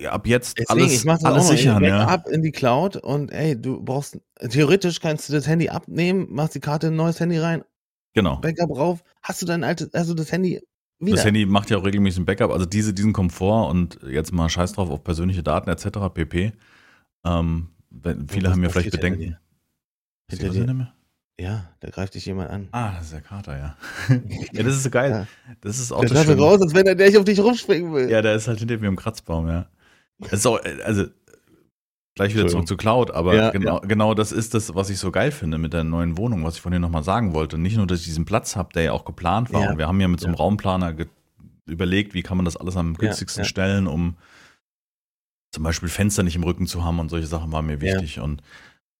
ab jetzt Deswegen, alles, alles auch noch. sichern, ich ja. ab in die Cloud und ey, du brauchst, theoretisch kannst du das Handy abnehmen, machst die Karte in ein neues Handy rein, Genau. Backup rauf, hast du dein altes, also das Handy wieder. Das Handy macht ja auch regelmäßig ein Backup, also diese, diesen Komfort und jetzt mal scheiß drauf auf persönliche Daten etc. pp. Ähm, wenn, viele haben ja vielleicht Bedenken. Ist Hinter dir. Nicht? Ja, da greift dich jemand an. Ah, das ist der Kater, ja. ja, das ist so geil. Ja. Das ist auch Der das Schöne. raus, als wenn er gleich auf dich rumspringen will. Ja, der ist halt hinter mir im Kratzbaum, ja. Auch, äh, also gleich wieder zurück zu Cloud, aber Ja, genau, genau das ist das, was ich so geil finde mit der neuen Wohnung, was ich von dir nochmal sagen wollte. Nicht nur, dass ich diesen Platz habe, der ja auch geplant war. Ja. Und wir haben ja mit so einem Ja. Raumplaner überlegt, wie kann man das alles am günstigsten ja. stellen, um zum Beispiel Fenster nicht im Rücken zu haben und solche Sachen waren mir Ja. wichtig. Und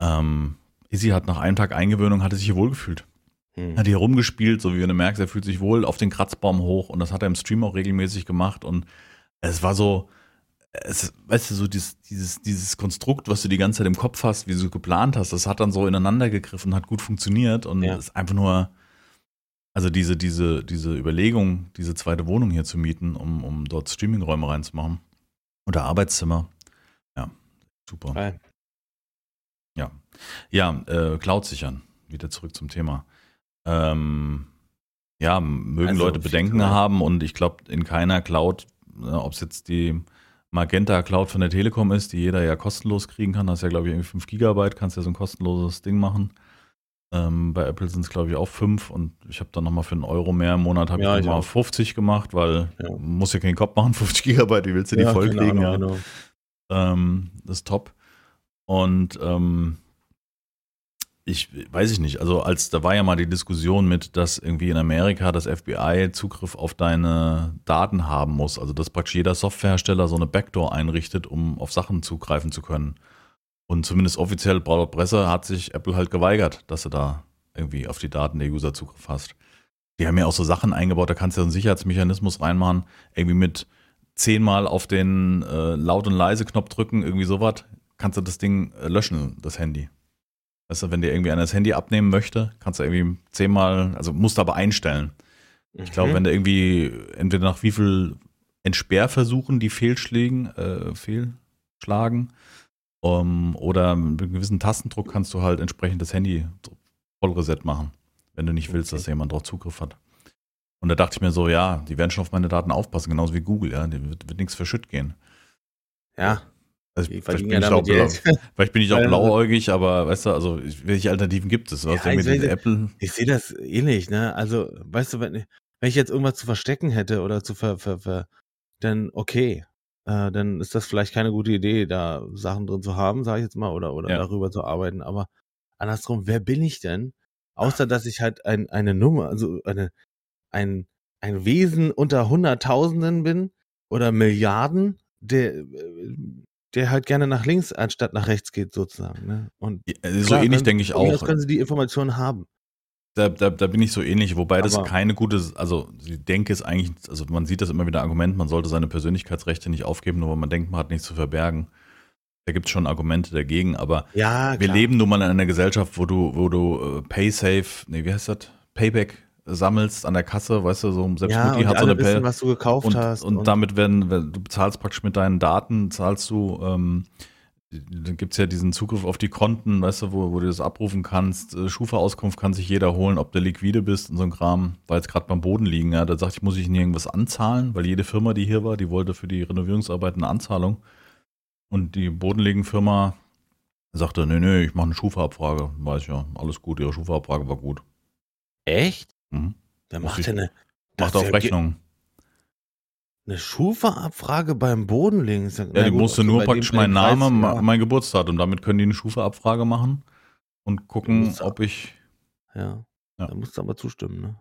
ähm, Izzy hat nach einem Tag Eingewöhnung, hatte sich hier wohlgefühlt. Hm. Hat hier rumgespielt, so wie du merkst, er fühlt sich wohl auf den Kratzbaum hoch und das hat er im Stream auch regelmäßig gemacht und es war so, es, weißt du, so dieses, dieses, dieses Konstrukt, was du die ganze Zeit im Kopf hast, wie du es geplant hast, das hat dann so ineinander gegriffen, hat gut funktioniert und Ja. ist einfach nur, Also diese, diese, diese Überlegung, diese zweite Wohnung hier zu mieten, um, um dort Streamingräume reinzumachen. Oder Arbeitszimmer. Ja, super. Geil. Ja. Ja, äh, Cloud sichern. Wieder zurück zum Thema. Ähm, ja, mögen Also, Leute Bedenken haben und ich glaube, in keiner Cloud, ob es jetzt die Magenta Cloud von der Telekom ist, die jeder ja kostenlos kriegen kann, das ist ja, glaube ich, irgendwie 5 Gigabyte, kannst ja so ein kostenloses Ding machen. Ähm, bei Apple sind es, glaube ich, auch 5 und ich habe dann nochmal für einen Euro mehr im Monat, habe Ja, ich nochmal auch. 50 gemacht, weil Ja. muss ja keinen Kopf machen, 50 Gigabyte, wie willst du die Ja, voll keine kriegen? Ahnung, Ja. genau. Ähm, das ist top. Und ähm, ich weiß ich nicht, also als da war ja mal die Diskussion mit, dass irgendwie in Amerika das FBI Zugriff auf deine Daten haben muss, also dass praktisch jeder Softwarehersteller so eine Backdoor einrichtet, um auf Sachen zugreifen zu können. Und zumindest offiziell laut Presse hat sich Apple halt geweigert, dass du da irgendwie auf die Daten der User Zugriff hast. Die haben ja auch so Sachen eingebaut, da kannst du ja einen Sicherheitsmechanismus reinmachen, irgendwie mit zehnmal auf den äh, Laut- und Leise-Knopf drücken, irgendwie sowas, kannst du das Ding äh, löschen, das Handy. Weißt du, wenn dir irgendwie einer das Handy abnehmen möchte, kannst du irgendwie zehnmal, also musst du aber einstellen. Ich glaube, Mhm. wenn du irgendwie, entweder nach wie viel Entsperrversuchen die fehlschlägen, äh, fehlschlagen, um, oder mit einem gewissen Tastendruck kannst du halt entsprechend das Handy Vollreset machen, wenn du nicht willst, Okay. dass jemand drauf Zugriff hat. Und da dachte ich mir so, ja, die werden schon auf meine Daten aufpassen, genauso wie Google, ja, die wird, wird nichts verschütt gehen. Ja, Also die vielleicht bin, ja ich blau, vielleicht bin ich auch blauäugig, aber weißt du, also ich- welche Alternativen gibt es? Was Ja, mit ich nicht. Apple? Ich sehe das ähnlich, ne? Also, weißt du, wenn, wenn ich jetzt irgendwas zu verstecken hätte oder zu ver, ver, ver dann okay. Äh, dann ist das vielleicht keine gute Idee, da Sachen drin zu haben, sage ich jetzt mal, oder, oder Ja. darüber zu arbeiten. Aber andersrum, wer bin ich denn? Außer dass ich halt ein, eine Nummer, also eine, ein, ein Wesen unter Hunderttausenden bin oder Milliarden, der, äh, der halt gerne nach links anstatt nach rechts geht, sozusagen. Ne? Und Ja, So klar, ähnlich denke ich auch. können sie die Informationen haben. Da, da, da bin ich so ähnlich, wobei das Aber- keine gute, also ich denke es eigentlich, also man sieht das immer wieder Argument, man sollte seine Persönlichkeitsrechte nicht aufgeben, nur weil man denkt, man hat nichts zu verbergen. Da gibt es schon Argumente dagegen, aber Ja, wir leben nun mal in einer Gesellschaft, wo du, wo du äh, PaySafe, nee, wie heißt das? Payback sammelst an der Kasse, weißt du, so selbst ja, Mutti und hat so eine wissen, was du gekauft und, hast. und, damit werden, wenn du bezahlst praktisch mit deinen Daten, zahlst du, ähm, dann gibt's ja diesen Zugriff auf die Konten, weißt du, wo, wo du das abrufen kannst. Äh, Schufa-Auskunft kann sich jeder holen, ob du liquide bist und so ein Kram, weil es gerade beim Boden liegen. Ja, da sagt ich, muss ich nirgendwas anzahlen, weil jede Firma, die hier war, die wollte für die Renovierungsarbeiten eine Anzahlung. Und die Bodenlegenfirma sagte, nee, nee, ich mache eine Schufa-Abfrage. Weiß ja, alles gut, ihre Schufa-Abfrage war gut. Echt? Mhm. Muss macht ich- er eine, das Macht auf ja Rechnung. eine Schufa-Abfrage beim Bodenlegen. Ist Ja, na die gut, musste okay, nur praktisch dem- bei mein dem Preis, Name, ma- ja. mein Geburtsdatum. Damit können die eine Schufa-Abfrage machen und gucken, ob ich. Ja. Ja. Da musst du aber zustimmen, ne?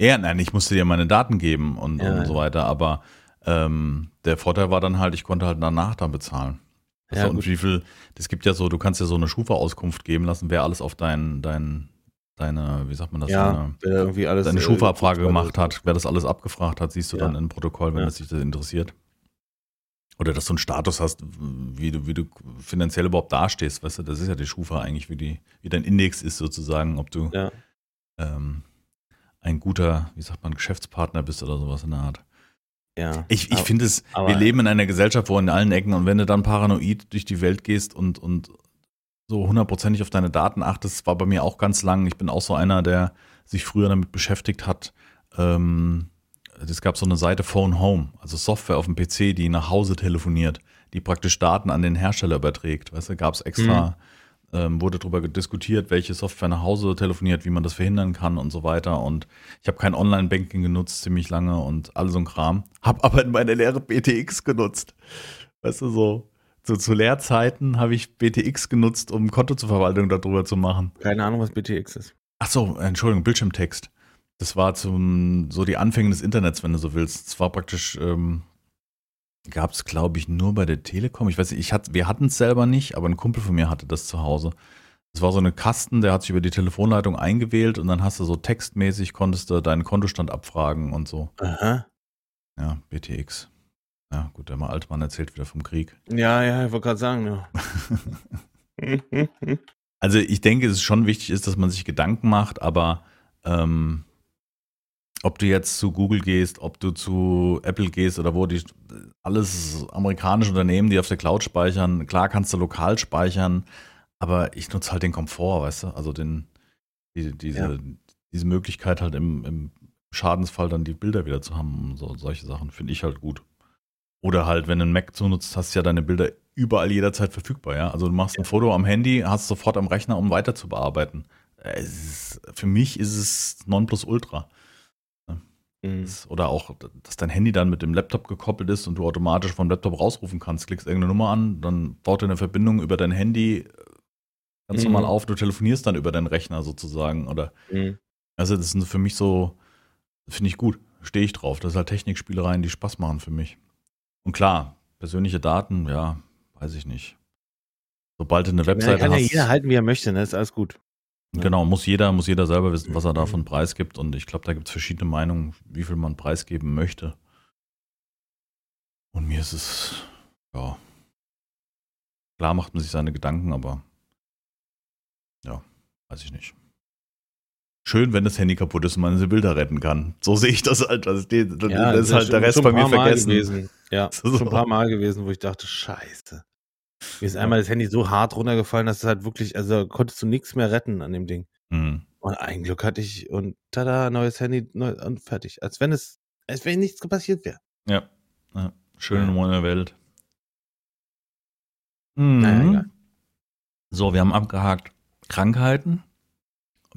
Ja, nein, ich musste dir meine Daten geben und, Ja, und ja. so weiter. Aber ähm, der Vorteil war dann halt, ich konnte halt danach dann bezahlen. Ja, so, und wie viel, das gibt ja so, du kannst ja so eine Schufa-Auskunft geben lassen, wer alles auf dein, dein, deine, wie sagt man das, Ja, deine, irgendwie alles. deine äh, Schufa-Abfrage Fußball gemacht hat, wer das alles abgefragt hat, siehst du Ja. dann im Protokoll, wenn Ja. das dich das interessiert. Oder dass du einen Status hast, wie du, wie du finanziell überhaupt dastehst, weißt du, das ist ja die Schufa eigentlich, wie, die, wie dein Index ist sozusagen, ob du Ja. ähm, ein guter, wie sagt man, Geschäftspartner bist oder sowas in der Art. Ja. Ich, ich finde es, wir leben in einer Gesellschaft, wo in allen Ecken und wenn du dann paranoid durch die Welt gehst und, und so hundertprozentig auf deine Daten achtest, war bei mir auch ganz lang. Ich bin auch so einer, der sich früher damit beschäftigt hat. Ähm, es gab so eine Seite Phone Home, also Software auf dem PC, die nach Hause telefoniert, die praktisch Daten an den Hersteller überträgt. Weißt du, gab es extra, ähm, wurde darüber diskutiert, welche Software nach Hause telefoniert, wie man das verhindern kann und so weiter. Und ich habe kein Online-Banking genutzt ziemlich lange und all so ein Kram. Hab aber in meiner Lehre BTX genutzt. Weißt du, so. So zu Lehrzeiten habe ich BTX genutzt, um Konto zur Verwaltung darüber zu machen. Keine Ahnung, was BTX ist. Ach so, Entschuldigung, Bildschirmtext. Das war zum, so die Anfänge des Internets, wenn du so willst. Es war praktisch, ähm, gab es, glaube ich, nur bei der Telekom. Ich weiß nicht, ich hat, wir hatten es selber nicht, aber ein Kumpel von mir hatte das zu Hause. Es war so eine Kasten, der hat sich über die Telefonleitung eingewählt und dann hast du so textmäßig, konntest du deinen Kontostand abfragen und so. Aha. Ja, BTX. Ja, gut, der mal Altmann erzählt wieder vom Krieg. Ja, ja, ich wollte gerade sagen, ja. Also ich denke, es ist schon wichtig ist, dass man sich Gedanken macht, aber ähm, ob du jetzt zu Google gehst, ob du zu Apple gehst oder wo, die alles amerikanische Unternehmen, die auf der Cloud speichern. Klar kannst du lokal speichern, aber ich nutze halt den Komfort, weißt du? Also den, die, diese, ja. diese Möglichkeit halt im, im Schadensfall dann die Bilder wieder zu haben. So, solche Sachen finde ich halt gut. Oder halt, wenn du einen Mac zunutzt, hast du ja deine Bilder überall jederzeit verfügbar, ja. Also du machst ein Foto am Handy, hast es sofort am Rechner, um weiter zu bearbeiten. Ist, für mich ist es Nonplusultra. Mhm. Oder auch, dass dein Handy dann mit dem Laptop gekoppelt ist und du automatisch vom Laptop rausrufen kannst. Klickst irgendeine Nummer an, dann baut er eine Verbindung über dein Handy äh, ganz mhm. normal auf. Du telefonierst dann über deinen Rechner sozusagen. Oder mhm. also das sind für mich so, finde ich gut. Stehe ich drauf. Das sind halt Technikspielereien, die Spaß machen für mich. Und klar, persönliche Daten, ja, weiß ich nicht. Sobald du eine Webseite ja, kann hast. Kann ja jeder halten, wie er möchte, ne? Ist alles gut. Genau, muss jeder, muss jeder selber wissen, was er davon preisgibt. Und ich glaube, da gibt es verschiedene Meinungen, wie viel man preisgeben möchte. Und mir ist es, ja, klar macht man sich seine Gedanken, aber ja, weiß ich nicht. Schön, wenn das Handy kaputt ist und man diese Bilder retten kann. So sehe ich das halt. Also die, ja, das ist halt der Rest bei mir vergessen. Gewesen. Ja, so. schon ein paar Mal gewesen, wo ich dachte, scheiße. Mir ist einmal das Handy so hart runtergefallen, dass es halt wirklich, also konntest du nichts mehr retten an dem Ding. Mhm. Und ein Glück hatte ich und tada, neues Handy neu, und fertig. Als wenn es, als wenn nichts passiert wäre. Ja. ja. Schöne neue Welt. Mhm. Naja, egal. So, wir haben abgehakt Krankheiten,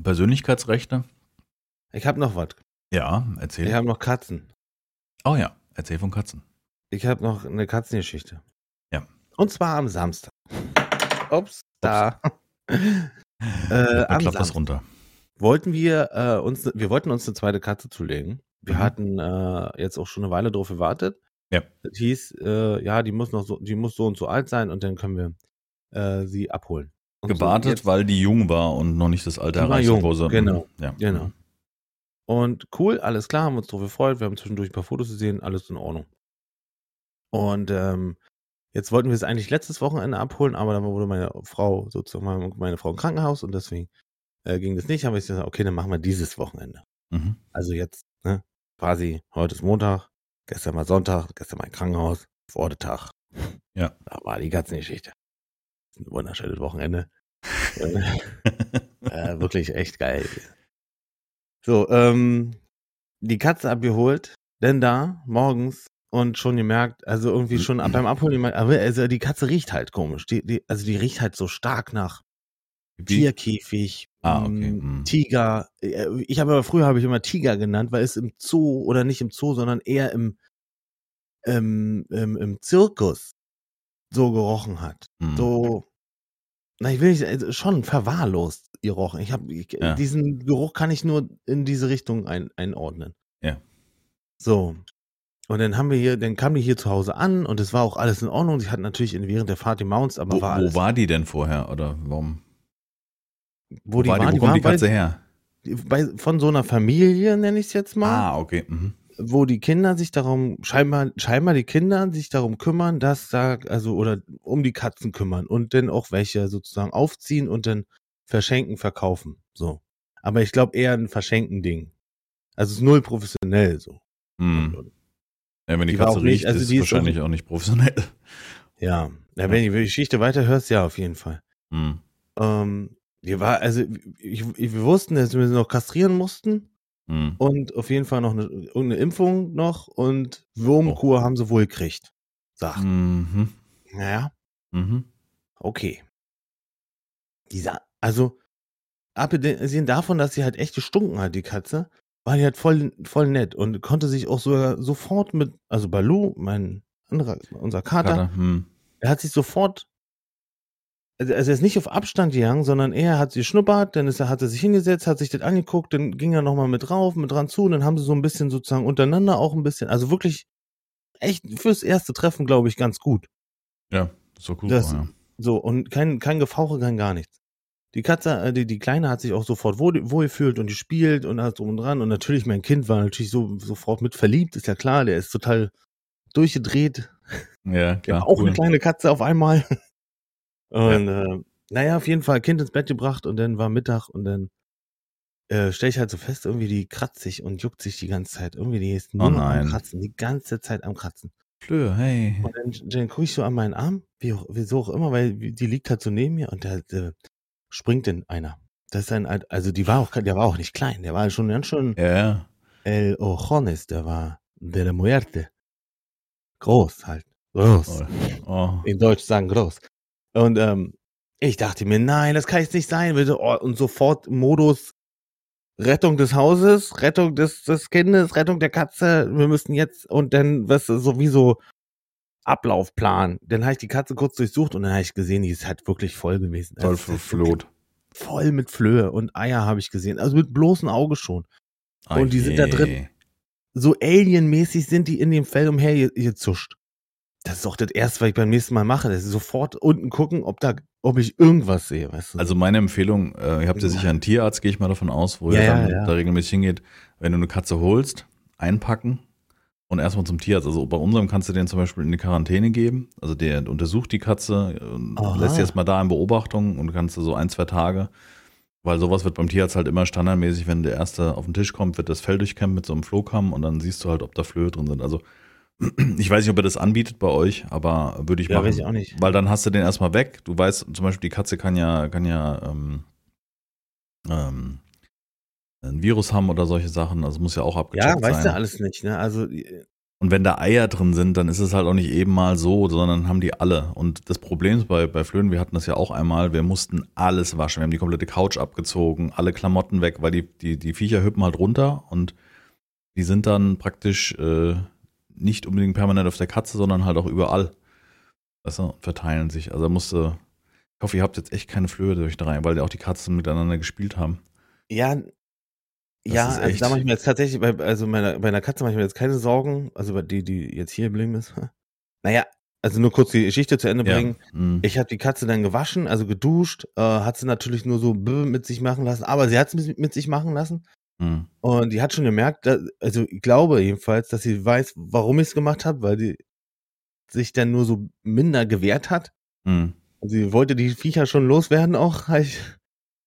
Persönlichkeitsrechte. Ich habe noch was. Ja, erzähl. Ich habe noch Katzen. Oh ja, erzähl von Katzen. Ich habe noch eine Katzengeschichte. Ja. Und zwar am Samstag. Ups, da. äh, am Samstag runter. Wollten wir äh, uns, wir wollten uns eine zweite Katze zulegen. Wir mhm. hatten äh, jetzt auch schon eine Weile drauf gewartet. Ja. Das hieß, äh, ja, die muss noch so, die muss so und so alt sein und dann können wir äh, sie abholen. Und Gewartet, so, weil die jung war und noch nicht das Alter erreicht hat. Genau. Ja. Genau. Und cool, alles klar, haben uns drauf gefreut. Wir haben zwischendurch ein paar Fotos gesehen, alles in Ordnung. Und ähm, Jetzt wollten wir es eigentlich letztes Wochenende abholen, aber dann wurde meine Frau sozusagen meine Frau im Krankenhaus und deswegen äh, ging das nicht. Haben wir gesagt, okay, dann machen wir dieses Wochenende. Mhm. Also jetzt, ne, quasi, heute ist Montag, gestern war Sonntag, gestern war ein Krankenhaus, Tag. Ja. Da war die ganze Geschichte. Ein wunderschönes Wochenende. äh, wirklich echt geil. So, ähm, die Katze abgeholt, denn da morgens und schon gemerkt, also irgendwie schon ab beim Abholen, aber also die Katze riecht halt komisch. Die, die, also die riecht halt so stark nach Wie? Tierkäfig, ah, okay. mm, Tiger. Äh, ich habe aber früher habe ich immer Tiger genannt, weil es im Zoo oder nicht im Zoo, sondern eher im, im, im, im Zirkus so gerochen hat. Mm. So, na, ich will nicht, also schon verwahrlost gerochen. Ich habe ja. diesen Geruch kann ich nur in diese Richtung ein, einordnen. Ja. So. Und dann haben wir hier, dann kam die hier zu Hause an und es war auch alles in Ordnung. Sie hat natürlich während der Fahrt die Mounts, aber wo, war alles. Wo war die denn vorher oder warum? Wo, wo die war, die, wo die kommt die Katze bei, her? Bei, von so einer Familie, nenne ich es jetzt mal. Ah, okay. Mhm. Wo die Kinder sich darum, scheinbar, scheinbar die Kinder sich darum kümmern, dass da, also, oder um die Katzen kümmern und dann auch welche sozusagen aufziehen und dann verschenken, verkaufen. So. Aber ich glaube eher ein Verschenken-Ding. Also es ist null professionell so. Mhm. Ja, wenn die, die Katze riecht, nicht, also ist die wahrscheinlich auch, auch nicht professionell. Ja. ja, wenn die Geschichte weiterhörst, ja, auf jeden Fall. Hm. Ähm, wir war, also ich, ich, wir wussten, dass wir sie noch kastrieren mussten. Hm. Und auf jeden Fall noch eine, irgendeine Impfung noch und Wurmkur oh. haben sie wohl gekriegt. Sagt. Mhm. Naja. Mhm. Okay. Dieser, also, abgesehen davon, dass sie halt echt gestunken hat, die Katze, war die halt voll, voll nett und konnte sich auch sogar sofort mit, also Balu, mein anderer, unser Kater, Kater hm. er hat sich sofort, also er ist nicht auf Abstand gegangen, sondern er hat sie schnuppert, dann ist er, hat er sich hingesetzt, hat sich das angeguckt, dann ging er nochmal mit drauf, mit dran zu und dann haben sie so ein bisschen sozusagen untereinander auch ein bisschen, also wirklich echt fürs erste Treffen, glaube ich, ganz gut. Ja, so cool. Das, ja. So, und kein, kein Gefauche, kein gar nichts. Die Katze, äh, die, die Kleine hat sich auch sofort wohl, wohlgefühlt und die spielt und alles drum und dran. Und natürlich, mein Kind war natürlich so sofort mit verliebt, ist ja klar, der ist total durchgedreht. Ja, klar. auch cool. eine kleine Katze auf einmal. Und ja. äh, naja, auf jeden Fall Kind ins Bett gebracht und dann war Mittag und dann äh, stelle ich halt so fest, irgendwie die kratzt sich und juckt sich die ganze Zeit. Irgendwie die ist nur Oh am. Kratzen, die ganze Zeit am Kratzen. Flöhe, hey. Und dann, dann gucke ich so an meinen Arm, wie wieso auch immer, weil die liegt halt so neben mir und da äh, springt denn einer. Das ist ein, also die war auch, der war auch nicht klein, der war schon ganz schön Ja. El Ojones, der war de la Muerte. Groß halt. Groß. Oh. Oh. In Deutsch sagen groß. Und ähm, ich dachte mir, nein, das kann jetzt nicht sein. bitte. Oh, und sofort Modus Rettung des Hauses, Rettung des, des Kindes, Rettung der Katze. Wir müssen jetzt und dann, was sowieso Ablaufplan. Dann habe ich die Katze kurz durchsucht und dann habe ich gesehen, die ist halt wirklich voll gewesen. Voll Also, ist verfloht. Voll mit Flöhe und Eier habe ich gesehen. Also mit bloßem Auge schon. Und die sind da drin. So alienmäßig sind die in dem Fell umhergezuscht. Das ist auch das erste, was ich beim nächsten Mal mache. Das ist sofort unten gucken, ob da, ob ich irgendwas sehe, weißt du? Also meine Empfehlung, äh, ihr habt ja sicher einen Tierarzt, gehe ich mal davon aus, wo Ja, ihr dann ja. da regelmäßig hingeht. Wenn du eine Katze holst, einpacken und erstmal zum Tierarzt. Also bei unserem kannst du den zum Beispiel in die Quarantäne geben. Also der untersucht die Katze, und Aha. lässt sie erstmal da in Beobachtung und kannst du so ein, zwei Tage, weil sowas wird beim Tierarzt halt immer standardmäßig, wenn der erste auf den Tisch kommt, wird das Fell durchkämmt mit so einem Flohkamm und dann siehst du halt, ob da Flöhe drin sind. Also ich weiß nicht, ob er das anbietet bei euch, aber würde ich ja, machen. weiß ich auch nicht. Weil dann hast du den erstmal weg. Du weißt, zum Beispiel, die Katze kann ja, kann ja ähm, ähm, ein Virus haben oder solche Sachen. Also muss ja auch Ja, abgecheckt weißt sein. du alles nicht, ne? Also, äh, Und wenn da Eier drin sind, dann ist es halt auch nicht eben mal so, sondern haben die alle. Und das Problem ist bei, bei Flöhen, wir hatten das ja auch einmal, wir mussten alles waschen. Wir haben die komplette Couch abgezogen, alle Klamotten weg, weil die, die, die Viecher hüppen halt runter und die sind dann praktisch äh, nicht unbedingt permanent auf der Katze, sondern halt auch überall. Weißt du, verteilen sich. Also da musste, ich hoffe, ihr habt jetzt echt keine Flöhe durch da rein, weil auch die Katzen miteinander gespielt haben. ja, ja, ist also da mache ich mir jetzt tatsächlich, bei, also meiner, bei einer Katze mache ich mir jetzt keine Sorgen, also bei die, die jetzt hier geblieben ist. Naja, also nur kurz die Geschichte zu Ende bringen. Mhm. Ich habe die Katze dann gewaschen, also geduscht, äh, hat sie natürlich nur so mit sich machen lassen, aber sie hat es mit, mit sich machen lassen. Mhm. Und die hat schon gemerkt, dass, also ich glaube jedenfalls, dass sie weiß, warum ich es gemacht habe, weil die sich dann nur so minder gewehrt hat. Mhm. Sie wollte die Viecher schon loswerden auch, habe ich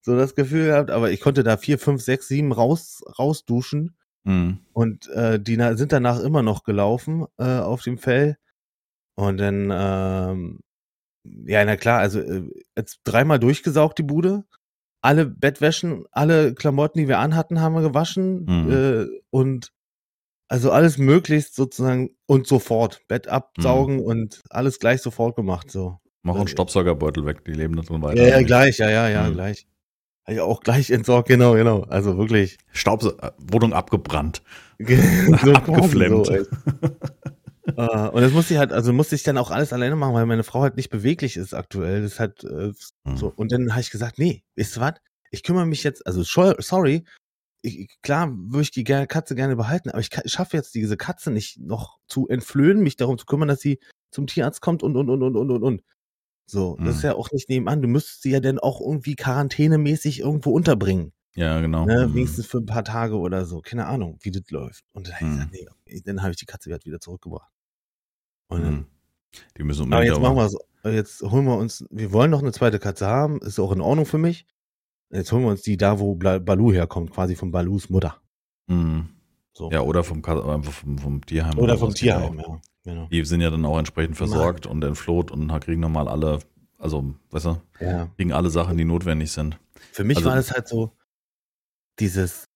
so das Gefühl gehabt. Aber ich konnte da vier, fünf, sechs, sieben raus, rausduschen. Mhm. Und äh, die sind danach immer noch gelaufen äh, auf dem Fell. Und dann, ähm, ja, na klar, also äh, jetzt dreimal durchgesaugt die Bude. Alle Bettwäschen, alle Klamotten, die wir anhatten, haben wir gewaschen. Mhm. Äh, und also alles möglichst sozusagen und sofort. Bett absaugen und alles gleich sofort gemacht. So. Mach einen Äh, Staubsaugerbeutel weg, die leben da drin weiter. Ja, ja, gleich, ja, ja, ja, Mhm. gleich. Ich auch gleich entsorgt, genau, genau. Also wirklich. Staubsa äh, Wohnung abgebrannt. so Abgeflemmt. So, ey. Äh, und das musste ich halt, also musste ich dann auch alles alleine machen, weil meine Frau halt nicht beweglich ist aktuell. Das ist halt äh, Hm. so. Und dann habe ich gesagt, nee, wisst ihr was? Ich kümmere mich jetzt, also sorry, ich, klar würde ich die Katze gerne behalten, aber ich schaffe jetzt diese Katze nicht noch zu entflöhen, mich darum zu kümmern, dass sie zum Tierarzt kommt und und und und und und und. So, das ist Hm. ja auch nicht nebenan. Du müsstest sie ja dann auch irgendwie quarantänemäßig irgendwo unterbringen. Ja, genau. Ne, Mhm. wenigstens für ein paar Tage oder so. Keine Ahnung, wie das läuft. Und dann habe ich Mhm. gesagt, nee, okay. dann habe ich die Katze wieder wieder zurückgebracht. Und dann, Mhm. Die müssen aber unbedingt jetzt machen wir so. Jetzt holen wir uns, wir wollen noch eine zweite Katze haben, ist auch in Ordnung für mich. Jetzt holen wir uns die da, wo Balu herkommt, quasi von Balus Mutter. Mhm. So. Ja, oder vom, Ka- vom, vom Tierheim. oder vom geht Tierheim, ja. Genau. Die sind ja dann auch entsprechend versorgt und entfloht und kriegen nochmal alle, also, weißt du, Ja. kriegen alle Sachen, die notwendig sind. Für mich Also- war das halt so, dieses,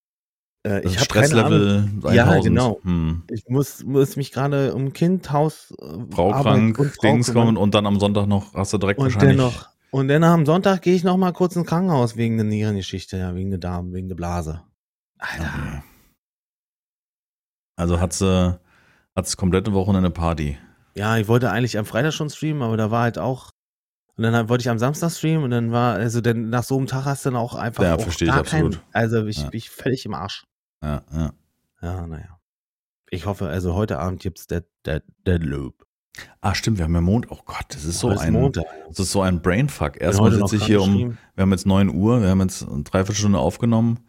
äh, ich habe. Stresslevel Ja, 1000. genau. Hm. Ich muss, muss mich gerade um Kind, Haus, äh, Frau krank, und Frau Dings kommen und dann am Sonntag noch hast du direkt Und wahrscheinlich. dennoch. Und dann am Sonntag gehe ich noch mal kurz ins Krankenhaus wegen der Nierengeschichte, ja, wegen der Darm, wegen der Blase. Alter. Okay. Also hat sie hat das komplette Wochenende Party. Ja, ich wollte eigentlich am Freitag schon streamen, aber da war halt auch. Und dann halt wollte ich am Samstag streamen und dann war, also dann nach so einem Tag hast du dann auch einfach. Ja, auch verstehe ich absolut. Kein, also ich Ja. bin völlig im Arsch. Ja, ja. Ja, naja. Ich hoffe, also heute Abend gibt's Dead, Dead, Dead Loop. Ah, stimmt, wir haben ja Mond. Oh Gott, das ist so Heute ein, Montag. das ist so ein Brainfuck. Erstmal sitze ich hier um, wir haben jetzt 9 Uhr, wir haben jetzt eine Dreiviertelstunde aufgenommen.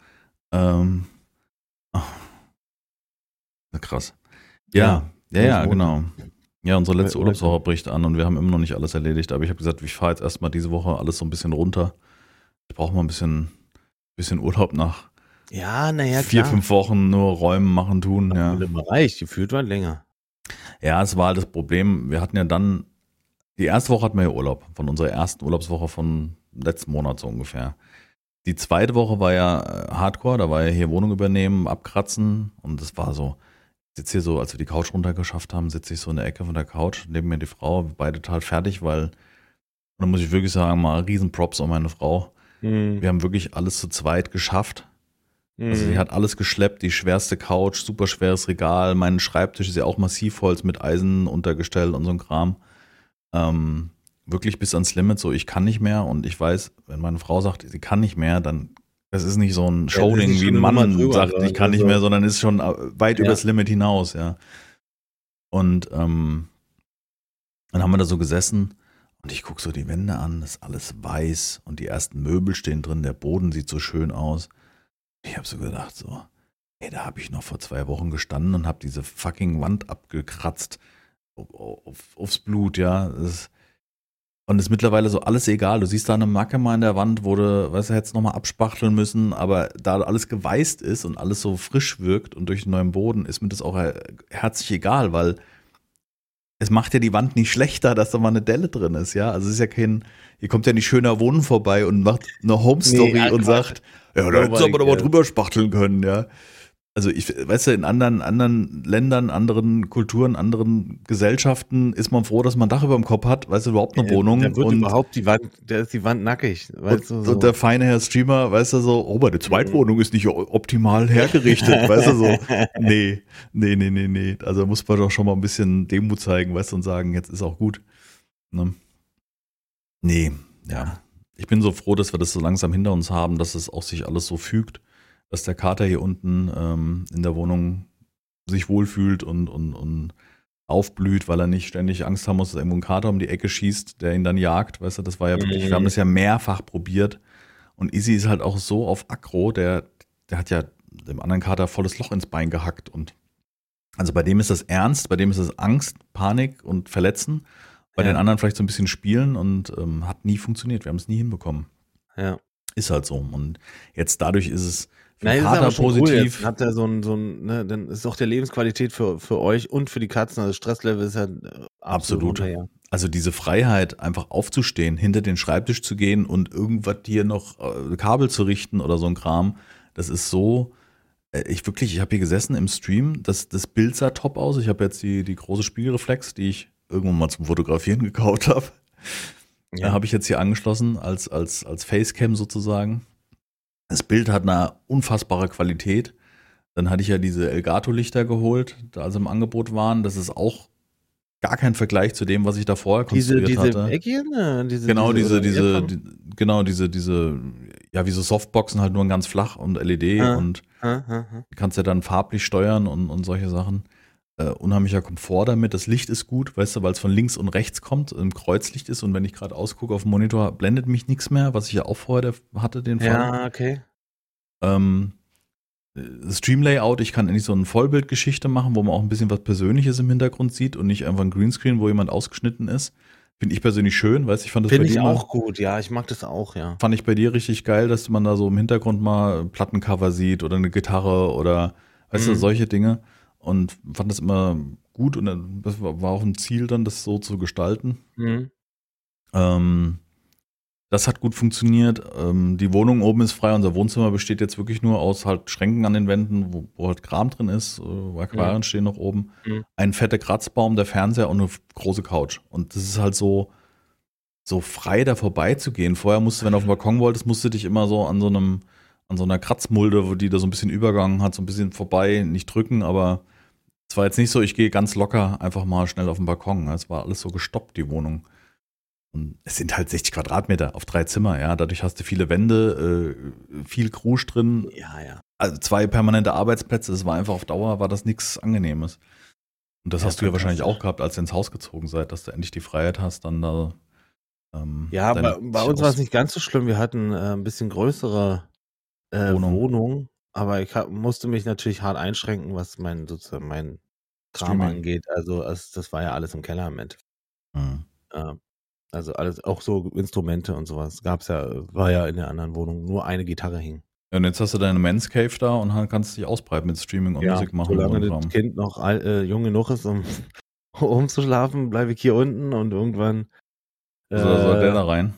Ähm, oh, krass. Ja, ja, ja, ist genau. Ja, unsere letzte Heute- Urlaubswoche bricht an und wir haben immer noch nicht alles erledigt, aber ich habe gesagt, ich fahre jetzt erstmal diese Woche alles so ein bisschen runter. Ich brauche mal ein bisschen, bisschen Urlaub nach, Ja, naja, vier, fünf Wochen nur räumen, machen, tun. Ja. Im Bereich, die fühlt man länger. ja, es war halt das Problem. Wir hatten ja dann, die erste Woche hatten wir ja Urlaub, von unserer ersten Urlaubswoche von letzten Monat so ungefähr. Die zweite Woche war ja äh, Hardcore, da war ja hier Wohnung übernehmen, abkratzen und es war so, sitze hier so, als wir die Couch runtergeschafft haben, sitze ich so in der Ecke von der Couch, neben mir die Frau, beide total fertig, weil, und da muss ich wirklich sagen, mal riesen Props an meine Frau. Hm. Wir haben wirklich alles zu zweit geschafft. Also hm. sie hat alles geschleppt, die schwerste Couch, super schweres Regal, mein Schreibtisch ist ja auch Massivholz mit Eisen untergestellt und so ein Kram. Ähm, wirklich bis ans Limit, so ich kann nicht mehr und ich weiß, wenn meine Frau sagt, sie kann nicht mehr, dann das ist nicht so ein Showding, wie ein Mann drüber, sagt, ich kann nicht Also- mehr, sondern ist schon äh, weit Ja. übers Limit hinaus, ja. Und ähm, dann haben wir da so gesessen und ich gucke so die Wände an, das ist alles weiß und die ersten Möbel stehen drin, der Boden sieht so schön aus. Ich habe so gedacht, so, ey, da habe ich noch vor zwei Wochen gestanden und habe diese fucking Wand abgekratzt auf, auf, aufs Blut, ja. Das ist, und ist mittlerweile so alles egal. Du siehst da eine Macke mal in der Wand, wo du, weißt du, hättest nochmal abspachteln müssen, aber da alles geweißt ist und alles so frisch wirkt und durch den neuen Boden, ist mir das auch her- herzlich egal, weil es macht ja die Wand nicht schlechter, dass da mal eine Delle drin ist, ja. Also es ist ja kein, hier kommt ja nicht schöner Wohnen vorbei und macht eine Home Story Nee, und sagt, ja, da sie Nobody aber doch mal cares. drüber spachteln können, ja. Also ich, weißt du, in anderen, anderen Ländern, anderen Kulturen, anderen Gesellschaften ist man froh, dass man ein Dach über dem Kopf hat, weißt du, überhaupt eine Wohnung. Da wird und, überhaupt die Wand, da ist die Wand nackig. Weißt und, du, so. und der feine Herr Streamer, weißt du, so, oh, meine Zweitwohnung ist nicht optimal hergerichtet, weißt du, so. Nee, nee, nee, nee, nee. Also muss man doch schon mal ein bisschen Demut zeigen, weißt du, und sagen, jetzt ist auch gut. Ne? Nee, ja. Ich bin so froh, dass wir das so langsam hinter uns haben, dass es auch sich alles so fügt, dass der Kater hier unten ähm, in der Wohnung sich wohlfühlt und, und, und aufblüht, weil er nicht ständig Angst haben muss, dass irgendwo ein Kater um die Ecke schießt, der ihn dann jagt. Weißt du, das war ja wirklich, Mhm. wir haben das ja mehrfach probiert. Und Izzy ist halt auch so auf Aggro, der, der hat ja dem anderen Kater volles Loch ins Bein gehackt. Und also bei dem ist das ernst, bei dem ist es Angst, Panik und Verletzen. Bei Ja. den anderen vielleicht so ein bisschen spielen und ähm, hat nie funktioniert. Wir haben es nie hinbekommen. ja. Ist halt so. Und jetzt dadurch ist es Nein, das ist Kater aber Cool. positiv. Jetzt habt ihr so ein, so ein, ne, dann ist auch der Lebensqualität für, für euch und für die Katzen, also Stresslevel ist ja äh, absolut. Absolut. ja. Also diese Freiheit, einfach aufzustehen, hinter den Schreibtisch zu gehen und irgendwas hier noch äh, Kabel zu richten oder so ein Kram, das ist so. äh, Ich wirklich, ich habe hier gesessen im Stream, das, das Bild sah top aus. Ich habe jetzt die, die große Spiegelreflex, die ich irgendwann mal zum Fotografieren gekauft habe. Ja. Ja. Habe ich jetzt hier angeschlossen als, als, als Facecam sozusagen. Das Bild hat eine unfassbare Qualität. Dann hatte ich ja diese Elgato-Lichter geholt, da sie im Angebot waren. Das ist auch gar kein Vergleich zu dem, was ich da vorher diese, konstruiert diese hatte. Eckchen, äh, diese, genau, diese, diese, die, genau, diese, diese, ja, wie so Softboxen halt nur ganz flach und LED Ah. und Ha, ha, ha. kannst ja dann farblich steuern und, und solche Sachen. Äh, unheimlicher Komfort damit. Das Licht ist gut, weißt du, weil es von links und rechts kommt, im Kreuzlicht ist und wenn ich gerade ausgucke auf dem Monitor, blendet mich nichts mehr, was ich ja auch vorher hatte, den Fall. Ja, okay. Ähm, äh, Stream-Layout, ich kann endlich so eine Vollbildgeschichte machen, wo man auch ein bisschen was Persönliches im Hintergrund sieht und nicht einfach ein Greenscreen, wo jemand ausgeschnitten ist. Finde ich persönlich schön, weißt du, ich fand das Finde bei ich dir mal- auch gut, ja, ich mag das auch, ja. fand ich bei dir richtig geil, dass man da so im Hintergrund mal Plattencover sieht oder eine Gitarre oder weißt du, Mhm. solche Dinge. Und fand das immer gut und das war auch ein Ziel dann, das so zu gestalten. Mhm. Ähm, das hat gut funktioniert. Ähm, die Wohnung oben ist frei. Unser Wohnzimmer besteht jetzt wirklich nur aus halt Schränken an den Wänden, wo, wo halt Kram drin ist. Äh, Aquarien Mhm. stehen noch oben. Mhm. Ein fetter Kratzbaum, der Fernseher und eine große Couch. Und das ist halt so, so frei da vorbeizugehen. Vorher musst du, wenn du auf den Balkon wolltest, musst du dich immer so an so einem, an so einer Kratzmulde, wo die da so ein bisschen übergangen hat, so ein bisschen vorbei, nicht drücken, aber es war jetzt nicht so, ich gehe ganz locker einfach mal schnell auf den Balkon. Es war alles so gestoppt, die Wohnung. Und es sind halt 60 Quadratmeter auf drei Zimmer, ja. Dadurch hast du viele Wände, äh, viel Krusch drin, Ja, ja. also zwei permanente Arbeitsplätze. Das war einfach auf Dauer, war das nichts Angenehmes. Und das Ja, hast du ja wahrscheinlich auch gehabt, als ihr ins Haus gezogen seid, dass du endlich die Freiheit hast, dann da. Ähm, Ja, bei, bei uns war es nicht ganz so schlimm. Wir hatten äh, ein bisschen größere äh, Wohnung. Wohnung. aber ich hab, musste mich natürlich hart einschränken, was mein sozusagen mein Kram Streaming. angeht. Also es, das war ja alles im Keller im Endeffekt. Mhm. Äh, also alles, auch so Instrumente und sowas gab's ja, war ja in der anderen Wohnung. Nur eine Gitarre hing. Ja, und jetzt hast du deine Men's Cave da und kannst dich ausbreiten mit Streaming und Ja, Musik machen. solange das. Kind noch all, äh, jung genug ist, um, um zu schlafen, bleibe ich hier unten und irgendwann. Also da soll der äh, da rein.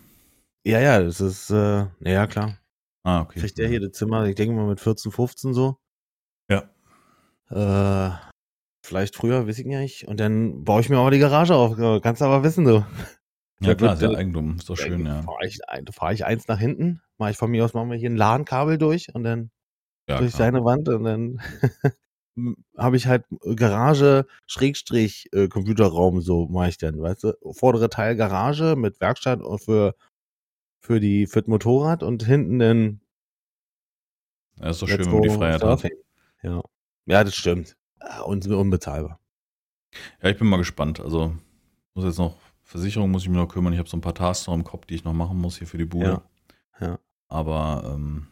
ja, ja, das ist, äh, ja klar. Ah, okay. Kriegt der hier das Zimmer, ich denke mal mit 14, 15 so. Ja. Äh, vielleicht früher, weiß ich nicht. Und dann baue ich mir aber die Garage auf. Kannst aber wissen, du. Ja, Da klar, ist ja Eigentum. Ist doch schön, ja. Fahre ich, fahr ich eins nach hinten, mache ich von mir aus, machen wir hier ein LAN-Kabel durch und dann ja durch klar. seine Wand und dann habe ich halt Garage Schrägstrich äh, Computerraum so mache ich dann, weißt du, vordere Teil Garage mit Werkstatt und für für die für das Motorrad und hinten dann Ja, ist doch schön, wenn man die Freiheit hat. Ja. Ja, das stimmt. Äh, Und unbezahlbar. Ja, ich bin mal gespannt. Also muss jetzt noch, Versicherung muss ich mir noch kümmern. Ich habe so ein paar Tasks noch im Kopf, die ich noch machen muss hier für die Bude. Ja. Ja. Aber ähm,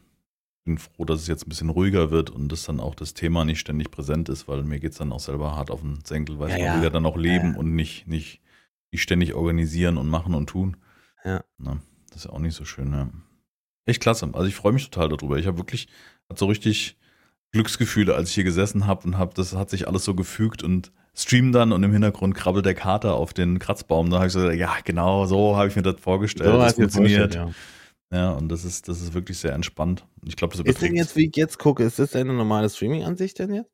bin froh, dass es jetzt ein bisschen ruhiger wird und dass dann auch das Thema nicht ständig präsent ist, weil mir geht's dann auch selber hart auf den Senkel, weil Ja, ich ja. will ja dann auch leben Ja. und nicht, nicht, nicht ständig organisieren und machen und tun. Ja. Na, das ist ja auch nicht so schön, ja. Echt klasse. Also ich freue mich total darüber. Ich habe wirklich, hat so richtig Glücksgefühle, als ich hier gesessen habe und habe, das hat sich alles so gefügt und stream dann und im Hintergrund krabbelt der Kater auf den Kratzbaum. Da habe ich so, gesagt, ja, genau, so habe ich mir das vorgestellt. das du dir funktioniert. vorgestellt, Ja, und das ist, das ist wirklich sehr entspannt. Ich glaube, das ja. Ist denn jetzt, wie ich jetzt gucke, ist das eine normale Streaming-Ansicht denn jetzt?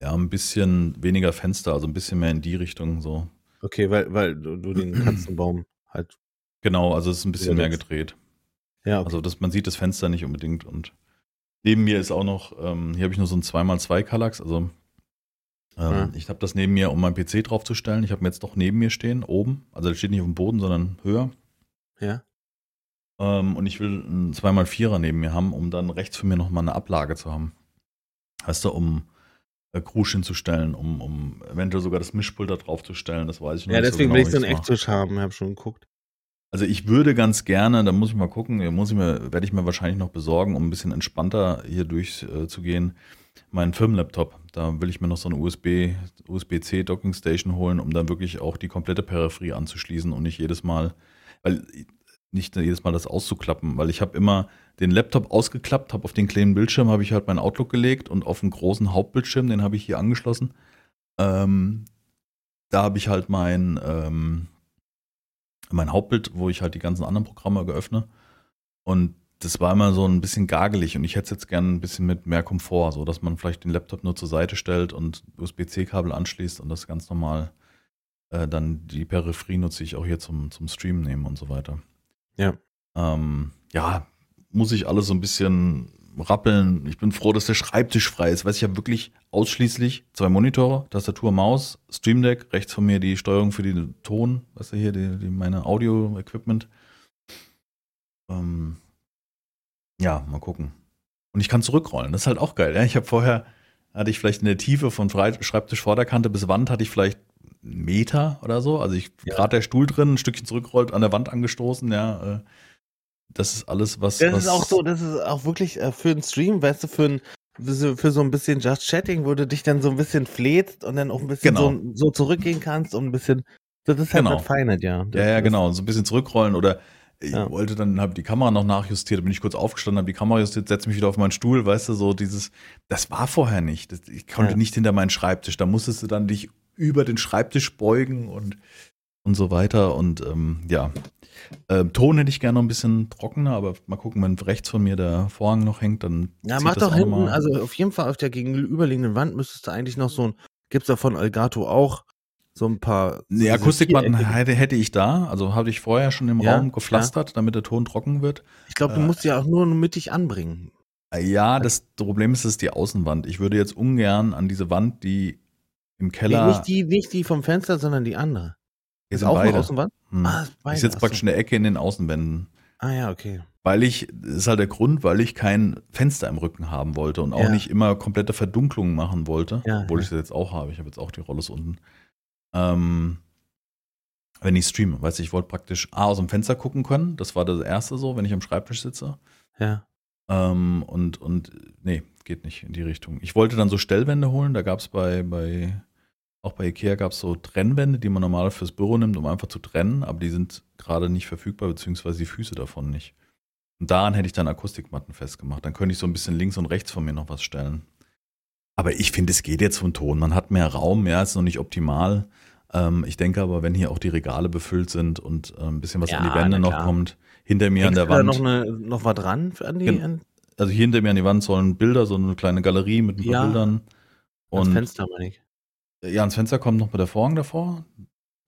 ja ein bisschen weniger Fenster, also ein bisschen mehr in die Richtung so. Okay, weil, weil du, du den Katzenbaum halt. Genau, also es ist ein bisschen Ja, mehr das- gedreht. Ja, okay. Also das, man sieht das Fenster nicht unbedingt und neben mir ist auch noch, ähm, hier habe ich nur so ein 2x2 Kallax, also ähm, Ja. ich habe das neben mir, um meinen PC draufzustellen. Ich habe mir jetzt doch neben mir stehen, oben. Also der steht nicht auf dem Boden, sondern höher. ja. Ähm, und ich will einen 2x4er neben mir haben, um dann rechts von mir nochmal eine Ablage zu haben. Weißt du, um äh, Krusch hinzustellen, um, um eventuell sogar das Mischpult da draufzustellen, das weiß ich noch Ja, nicht deswegen so will genau, ich so einen. Ecktisch haben, ich habe schon geguckt. Also ich würde ganz gerne, da muss ich mal gucken, muss ich mir, werde ich mir wahrscheinlich noch besorgen, um ein bisschen entspannter hier durchzugehen, äh, meinen Firmenlaptop. Da will ich mir noch so eine USB, USB-C Docking Station holen, um dann wirklich auch die komplette Peripherie anzuschließen und nicht jedes Mal, weil nicht jedes Mal das auszuklappen, weil ich habe immer den Laptop ausgeklappt, habe auf den kleinen Bildschirm habe ich halt mein Outlook gelegt und auf den großen Hauptbildschirm, den habe ich hier angeschlossen. Ähm, da habe ich halt mein ähm, mein Hauptbild, wo ich halt die ganzen anderen Programme geöffne. Und das war immer so ein bisschen gagelig und ich hätte es jetzt gerne ein bisschen mit mehr Komfort, so dass man vielleicht den Laptop nur zur Seite stellt und USB-C-Kabel anschließt und das ganz normal äh, dann die Peripherie nutze ich auch hier zum, zum Streamen nehmen und so weiter. Ja. Ähm, ja, muss ich alles so ein bisschen rappeln. Ich bin froh, dass der Schreibtisch frei ist. Weiß ich habe wirklich ausschließlich zwei Monitore, Tastatur, Maus, Stream Deck, rechts von mir die Steuerung für den Ton, weißt du hier, die, die meine Audio-Equipment. Ähm, ja, mal gucken. Und ich kann zurückrollen. Das ist halt auch geil. Ja? Ich habe vorher, hatte ich vielleicht in der Tiefe von Schreibtisch Vorderkante bis Wand, hatte ich vielleicht einen Meter oder so. Also ich Ja. gerade der Stuhl drin, ein Stückchen zurückrollt, an der Wand angestoßen, ja. Äh, das ist alles, was. Das was ist auch so, das ist auch wirklich äh, für einen Stream, weißt du, für ein für so- ein bisschen Just Chatting, wo du dich dann so ein bisschen flätst und dann auch ein bisschen Genau. so, so zurückgehen kannst und ein bisschen, das ist halt Genau. das Feine, ja. Das Ja, ja, genau. So ein bisschen zurückrollen oder ich Ja. wollte dann, habe die Kamera noch nachjustiert, bin ich kurz aufgestanden, habe die Kamera justiert, setze mich wieder auf meinen Stuhl, weißt du, so dieses, das war vorher nicht. Das, ich konnte Ja. nicht hinter meinen Schreibtisch. Da musstest du dann dich über den Schreibtisch beugen und, und so weiter. Und ähm, ja, ähm, Ton hätte ich gerne noch ein bisschen trockener, aber mal gucken, wenn rechts von mir der Vorhang noch hängt, dann. Ja, mach das doch auch hinten, mal. also auf jeden Fall auf der gegenüberliegenden Wand müsstest du eigentlich noch so ein, gibt's da von Elgato auch so ein paar. Nee, Vierecke- hätte, hätte ich da, also habe ich vorher schon im Ja, Raum gepflastert, damit der Ton trocken wird. Ich glaube, du äh, musst ja auch nur mittig anbringen. Ja, das Problem ist, es ist die Außenwand. Ich würde jetzt ungern an diese Wand, die im Nee, Keller. nicht, die, nicht die vom Fenster, sondern die andere. Ist auch eine beide. Außenwand? Hm. Ah, beide, ich sitze praktisch in der Ecke in den Außenwänden. Ah ja, okay. Weil ich, das ist halt der Grund, weil ich kein Fenster im Rücken haben wollte und auch Ja. nicht immer komplette Verdunklungen machen wollte, Ja, obwohl ja. ich das jetzt auch habe. Ich habe jetzt auch die Rollos unten. Ähm, wenn ich streame, weißt du, ich wollte praktisch A aus dem Fenster gucken können. Das war das erste so, wenn ich am Schreibtisch sitze. Ja. Ähm, und, und nee, geht nicht in die Richtung. Ich wollte dann so Stellwände holen, da gab es bei, bei, auch bei Ikea gab es so Trennwände, die man normal fürs Büro nimmt, um einfach zu trennen, aber die sind gerade nicht verfügbar, beziehungsweise die Füße davon nicht. Und daran hätte ich dann Akustikmatten festgemacht. Dann könnte ich so ein bisschen links und rechts von mir noch was stellen. Aber ich finde, es geht jetzt vom Ton. Man hat mehr Raum, ja, ist noch nicht optimal. Ähm, ich denke aber, wenn hier auch die Regale befüllt sind und äh, ein bisschen was Ja, an die Wände noch kommt, hinter mir Hängst an der da Wand. noch, eine, noch was dran für an die Gen- an, also hier hinter mir an die Wand sollen Bilder, so eine kleine Galerie mit ein paar Ja. Bildern. Und Fenster, meine ich? Ja, ans Fenster kommt noch mal der Vorhang davor.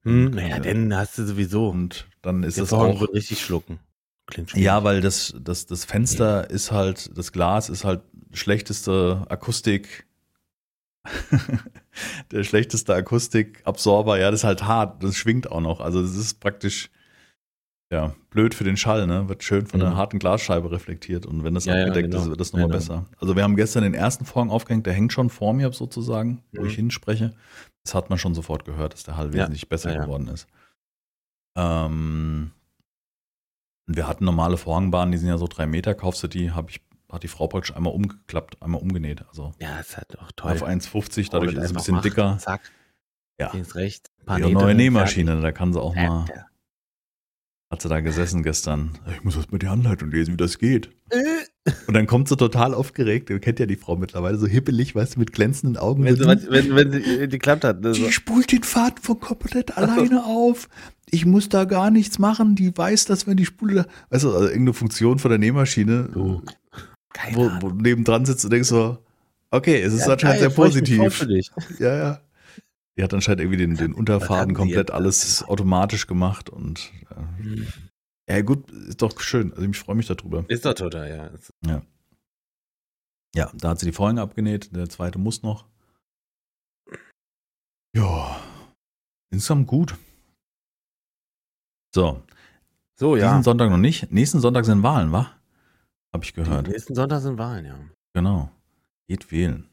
Hm, Ja. naja, dann hast du sowieso. Und dann ist der es Vorhang auch. wird richtig schlucken. Klingt schwierig. Ja, weil das, das, das Fenster ist halt, das Glas ist halt schlechteste Akustik. der schlechteste Akustikabsorber, ja, das ist halt hart, das schwingt auch noch. Also das ist praktisch ja, blöd für den Schall, ne? Wird schön von der Mhm. harten Glasscheibe reflektiert und wenn das Ja, ja, abgedeckt genau. ist, wird das nochmal Genau. besser. Also wir haben gestern den ersten Vorhang aufgehängt, der hängt schon vor mir sozusagen, wo Mhm. ich hinspreche. Das hat man schon sofort gehört, dass der Hall Ja. wesentlich besser Ja, ja. geworden ist. Ähm, und wir hatten normale Vorhangbahnen, die sind ja so drei Meter, kaufst du die, hab ich, hat die Frau praktisch einmal umgeklappt, einmal umgenäht. Also ja, ist halt auch toll. auf 1,50, Frau dadurch ist es ein bisschen macht. dicker. Zack, Ja, links, rechts. paar Nähte, neue. Nähmaschine, da kann sie auch mal, Ja. Hat sie da gesessen gestern. Ich muss erst mal die Anleitung lesen, wie das geht. Äh, Und dann kommt sie total aufgeregt. Ihr kennt ja die Frau mittlerweile, so hippelig, weißt du, mit glänzenden Augen. Wenn, So, sie, wenn, wenn sie äh, geklappt hat. ne, so. die spult den Faden von komplett alleine auf. Ich muss da gar nichts machen. Die weiß, dass wenn die Spule, weißt du, also irgendeine Funktion von der Nähmaschine, Keine wo, wo du nebendran sitzt und denkst so, okay, es ist Ja, anscheinend geil, sehr positiv. Ja, ja. Die hat anscheinend irgendwie den, den Unterfaden komplett alles automatisch gemacht und äh, ja gut, ist doch schön. Also ich freue mich darüber. Ist doch total, ja. Ist- Ja, da hat sie die Vorhänge abgenäht, der zweite muss noch. Ja, insgesamt gut. So, So, ja. diesen Sonntag noch nicht. Nächsten Sonntag sind Wahlen, wa? Hab ich gehört. Nächsten Sonntag sind Wahlen, ja. Genau. Geht wählen.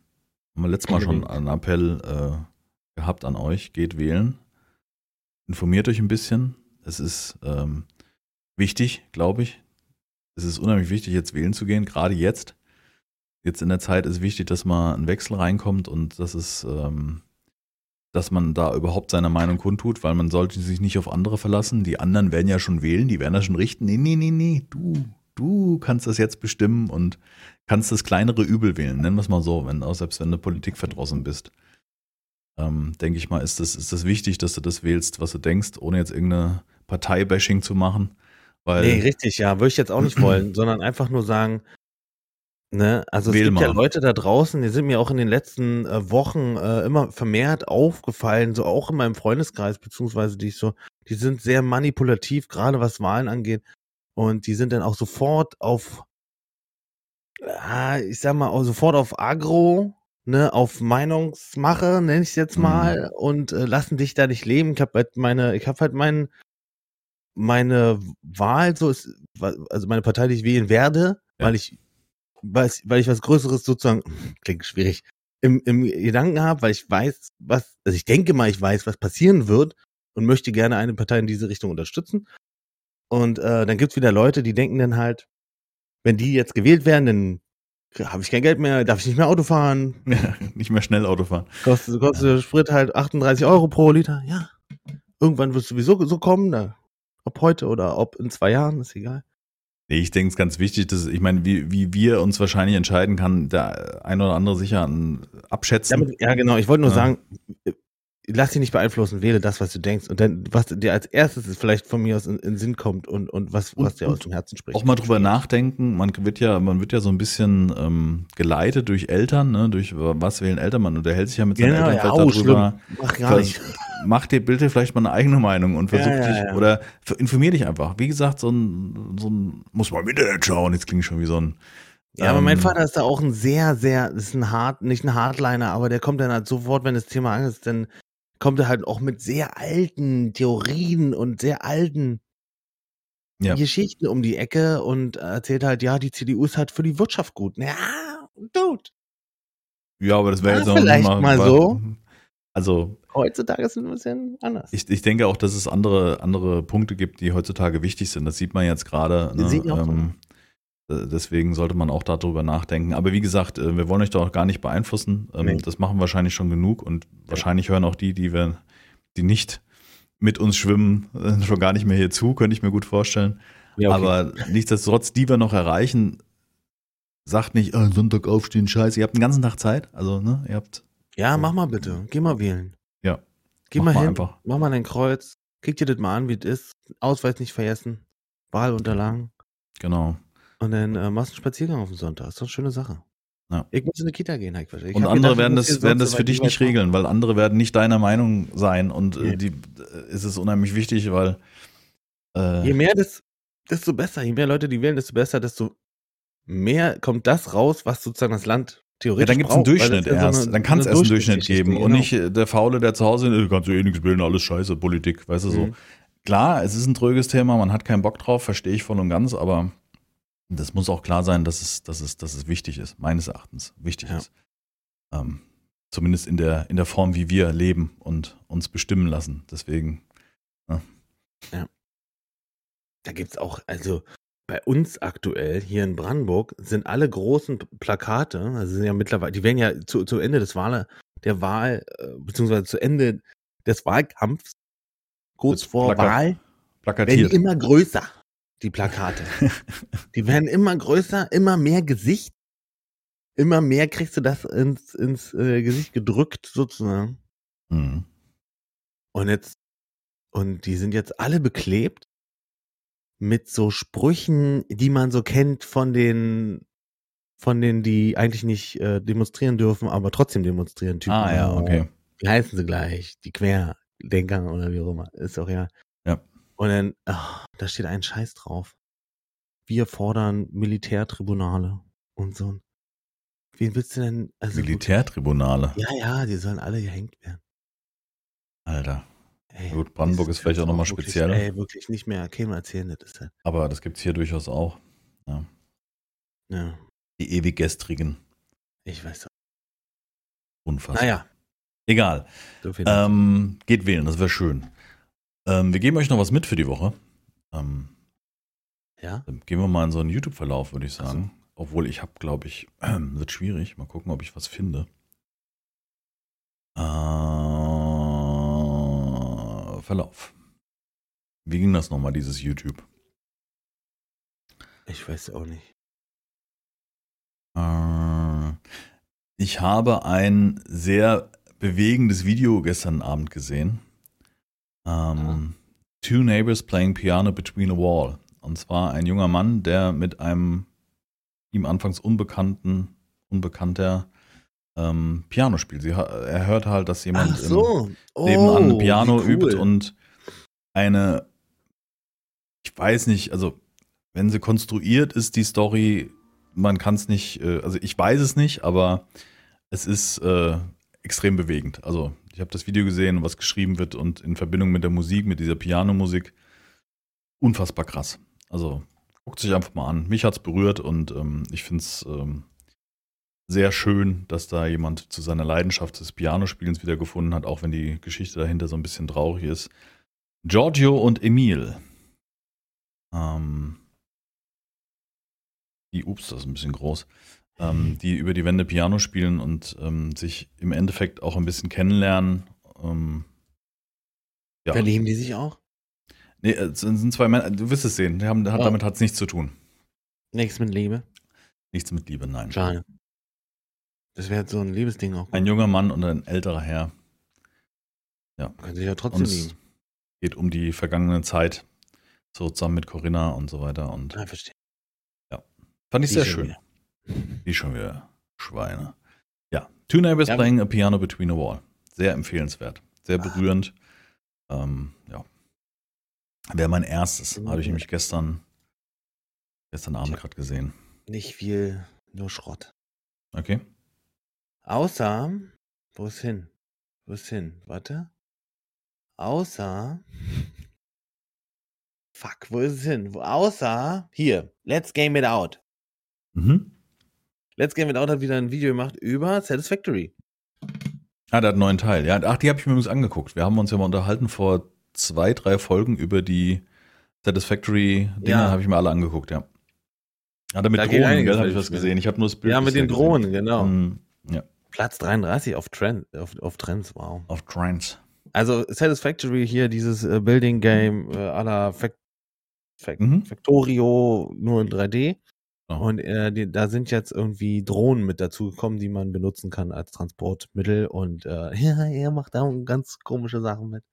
Haben wir letztes Mal schon einen Appell äh, gehabt an euch. Geht wählen. Informiert euch ein bisschen. Es ist ähm, wichtig, glaube ich. Es ist unheimlich wichtig, jetzt wählen zu gehen, gerade jetzt. Jetzt in der Zeit ist wichtig, dass mal ein Wechsel reinkommt und dass es, ähm, dass man da überhaupt seine Meinung kundtut, weil man sollte sich nicht auf andere verlassen. Die anderen werden ja schon wählen, die werden das schon richten. Nee, nee, nee, nee, du, du kannst das jetzt bestimmen und kannst das kleinere Übel wählen, nennen wir es mal so, wenn, selbst wenn du Politik verdrossen bist. Ähm, denke ich mal, ist das, ist das wichtig, dass du das wählst, was du denkst, ohne jetzt irgendeine Parteibashing zu machen. Weil Nee, richtig, ja. Würde ich jetzt auch nicht wollen, sondern einfach nur sagen, ne, also es gibt ja mal. Leute da draußen, die sind mir auch in den letzten äh, Wochen äh, immer vermehrt aufgefallen, so auch in meinem Freundeskreis, beziehungsweise die ich so, die sind sehr manipulativ, gerade was Wahlen angeht. Und die sind dann auch sofort auf, ah, ich sag mal, auch sofort auf Agro, ne, auf Meinungsmache, nenne ich es jetzt Mhm. mal, und äh, lassen dich da nicht leben. Ich habe halt meine, ich habe halt meinen meine Wahl so ist, also meine Partei, die ich wählen werde, Ja. weil ich, weil, weil ich was Größeres sozusagen, klingt schwierig, im, im Gedanken habe, weil ich weiß, was, also ich denke mal, ich weiß, was passieren wird und möchte gerne eine Partei in diese Richtung unterstützen. Und äh, dann gibt's wieder Leute, die denken dann halt, wenn die jetzt gewählt werden, dann habe ich kein Geld mehr, darf ich nicht mehr Auto fahren, nicht mehr schnell Auto fahren. kostet, kostet Sprit halt 38 Euro pro Liter. Ja, irgendwann wird es sowieso so kommen, da, ob heute oder ob in zwei Jahren, ist egal. Nee, ich denke, es ist ganz wichtig, dass, ich meine, wie, wie wir uns wahrscheinlich entscheiden, kann der ein oder andere sicher abschätzen. Damit, ja, genau. Ich wollte nur Ja. sagen, lass dich nicht beeinflussen, wähle das, was du denkst. Und dann, was dir als erstes vielleicht von mir aus in, in den Sinn kommt und, und was, Und- was dir aus dem Herzen spricht. auch mal drüber nachdenken. Man wird ja, man wird ja so ein bisschen ähm, geleitet durch Eltern, ne? durch was wählen Eltern. Man unterhält sich ja mit seinen Genau, Eltern ja, vielleicht oh, darüber. schlimm. Mach gar nicht. Mach dir bitte vielleicht mal eine eigene Meinung und versuch Ja, dich ja. oder informier dich einfach. Wie gesagt, so ein, so ein muss mal im Internet schauen. Jetzt klingt schon wie so ein. Ja, aber mein ähm, Vater ist da auch ein sehr, sehr, ist ein hart, nicht ein Hardliner, aber der kommt dann halt sofort, wenn das Thema an ist, dann kommt er halt auch mit sehr alten Theorien und sehr alten Ja. Geschichten um die Ecke und erzählt halt, ja, die CDU ist halt für die Wirtschaft gut. Ja, dude. Ja, aber das wäre Ja, jetzt noch vielleicht nicht mal so. Also Heutzutage ist es ein bisschen anders. Ich, ich denke auch, dass es andere, andere Punkte gibt, die heutzutage wichtig sind. Das sieht man jetzt gerade. Ne? auch ähm, äh, deswegen sollte man auch darüber nachdenken. Aber wie gesagt, äh, wir wollen euch da auch gar nicht beeinflussen. Ähm, Nee. Das machen wahrscheinlich schon genug und wahrscheinlich hören auch die, die wir, die nicht mit uns schwimmen, äh, schon gar nicht mehr hier zu, könnte ich mir gut vorstellen. Ja, okay. Aber nichtsdestotrotz, die wir noch erreichen, sagt nicht, oh, Sonntag aufstehen, scheiße. Ihr habt den ganzen Tag Zeit. Also, ne, ihr habt. Ja, mach mal bitte. Geh mal wählen. Ja. Geh Mach mal mal hin. einfach. Mach mal dein Kreuz. Kick dir das mal an, wie es ist. Ausweis nicht vergessen. Wahlunterlagen. Genau. Und dann äh, machst du einen Spaziergang auf den Sonntag. Ist doch eine schöne Sache. Ja. Ich muss in die Kita gehen, Heik. Ich Und andere gedacht, werden das, werden das so für dich nicht regeln, weil andere werden nicht deiner Meinung sein. Und äh, Nee. die äh, ist es unheimlich wichtig, weil Je äh, mehr, das, desto besser. Je mehr Leute, die wählen, desto besser, desto mehr kommt das raus, was sozusagen das Land ja, theoretisch dann gibt es einen Durchschnitt ja so erst. eine- dann kann es so erst einen Durchschnitt geben und genau. nicht äh, der Faule, der zu Hause ist, äh, kannst du eh nichts wählen, alles scheiße, Politik, weißt du so. Mhm. Klar, es ist ein tröges Thema, man hat keinen Bock drauf, verstehe ich voll und ganz, aber das muss auch klar sein, dass es, dass es, dass es wichtig ist, meines Erachtens wichtig Ja. ist. Ähm, zumindest in der, in der Form, wie wir leben und uns bestimmen lassen. Deswegen, Da gibt's auch, also bei uns aktuell hier in Brandenburg sind alle großen Plakate, also sind ja mittlerweile, die werden ja zu, zu Ende des Wahl, der Wahl, äh, beziehungsweise zu Ende des Wahlkampfs, kurz vor Plakat- Wahl, werden plakatiert. die immer größer, die Plakate. die werden immer größer, immer mehr Gesicht, immer mehr kriegst du das ins, ins äh, Gesicht gedrückt sozusagen. Mhm. Und jetzt, und die sind jetzt alle beklebt mit so Sprüchen, die man so kennt von den, von denen, die eigentlich nicht äh, demonstrieren dürfen, aber trotzdem demonstrieren. Typen. Ah ja, okay. Wie heißen sie gleich? Die Querdenker oder wie auch immer. Ist auch ja. Ja. Und dann, ah, da steht ein Scheiß drauf. Wir fordern Militärtribunale und so. Wen willst du denn? Also Militärtribunale. Ja, ja, die sollen alle gehängt werden. Alter. Ey, Gut, Brandenburg ist vielleicht auch nochmal speziell. Ey, wirklich nicht mehr. Keinem erzählen, das ist halt. Aber das gibt's hier durchaus auch. Ja, Die ewiggestrigen. ich weiß auch. Unfassbar. Naja, Egal. so. Ähm, geht wählen, das wäre schön. Ähm, wir geben euch noch was mit für die Woche. Ähm, ja? dann gehen wir mal in so einen YouTube-Verlauf, würde ich sagen. Obwohl ich habe, glaube ich, wird schwierig. Mal gucken, ob ich was finde. Äh, Verlauf. Wie ging das nochmal, dieses YouTube? Ich weiß auch nicht. Äh, Ich habe ein sehr bewegendes Video gestern Abend gesehen. Ähm, Two Neighbors Playing Piano Between a Wall. Und zwar ein junger Mann, der mit einem ihm anfangs unbekannten, unbekannter ähm, Piano spielt. Sie, er hört halt, dass jemand so. nebenan Oh, ein Piano cool. übt und eine, ich weiß nicht, also wenn sie konstruiert ist, die Story, man kann es nicht, äh, also ich weiß es nicht, aber es ist äh, extrem bewegend. Also ich habe das Video gesehen, was geschrieben wird und in Verbindung mit der Musik, mit dieser Pianomusik, unfassbar krass. Also guckt sich einfach mal an. Mich hat's berührt und ähm, ich finde es ähm, sehr schön, dass da jemand zu seiner Leidenschaft des Pianospielens wieder gefunden hat, auch wenn die Geschichte dahinter so ein bisschen traurig ist. Giorgio und Emil. Ähm, die, ups, das ist ein bisschen groß. Ähm, die über die Wände Piano spielen und ähm, sich im Endeffekt auch ein bisschen kennenlernen. Ähm, ja. Verlieben die sich auch? Nee, es sind zwei Männer, du wirst es sehen. Haben, Ja. Damit hat es nichts zu tun. Nichts mit Liebe? Nichts mit Liebe, nein. Schade. Das wäre so ein Liebesding auch. Ein junger Mann und ein älterer Herr. Können sich ja trotzdem Und es lieben. geht um die vergangene Zeit. So zusammen mit Corinna und so weiter. Und Ah, verstehe. fand ich Die sehr schön. wieder. Die schon wieder Schweine. Ja. Two Neighbors Ja. Playing a Piano Between a Wall. Sehr empfehlenswert. Sehr Ah. berührend. Ähm, ja. Wäre mein erstes. Habe ich nämlich gestern, gestern Abend gerade gesehen. Nicht viel, nur Schrott. Okay. Außer, wo ist hin? Wo ist hin? Warte. Außer, fuck, wo ist es hin? Außer, hier, Let's Game It Out. Mhm. Let's Game It Out hat wieder ein Video gemacht über Satisfactory. Ah, der hat einen neuen Teil. Ja, ach, die habe ich mir übrigens angeguckt. Wir haben uns ja mal unterhalten vor zwei, drei Folgen über die Satisfactory-Dinger, Ja. habe ich mir alle angeguckt, ja. Hat er mit Da Drohnen, gell, habe ich was gesehen. Ich habe nur das Bild Ja, mit den gesehen. Drohnen, genau. Mhm. Ja, Platz 33 auf, Trend, auf, auf Trends, wow. auf Trends. Also Satisfactory hier, dieses äh, Building Game äh, à la Fac Fac Mhm. Factorio nur in 3D. Ja. Und äh, die, da sind jetzt irgendwie Drohnen mit dazugekommen, die man benutzen kann als Transportmittel. Und äh, ja, er macht da ganz komische Sachen mit.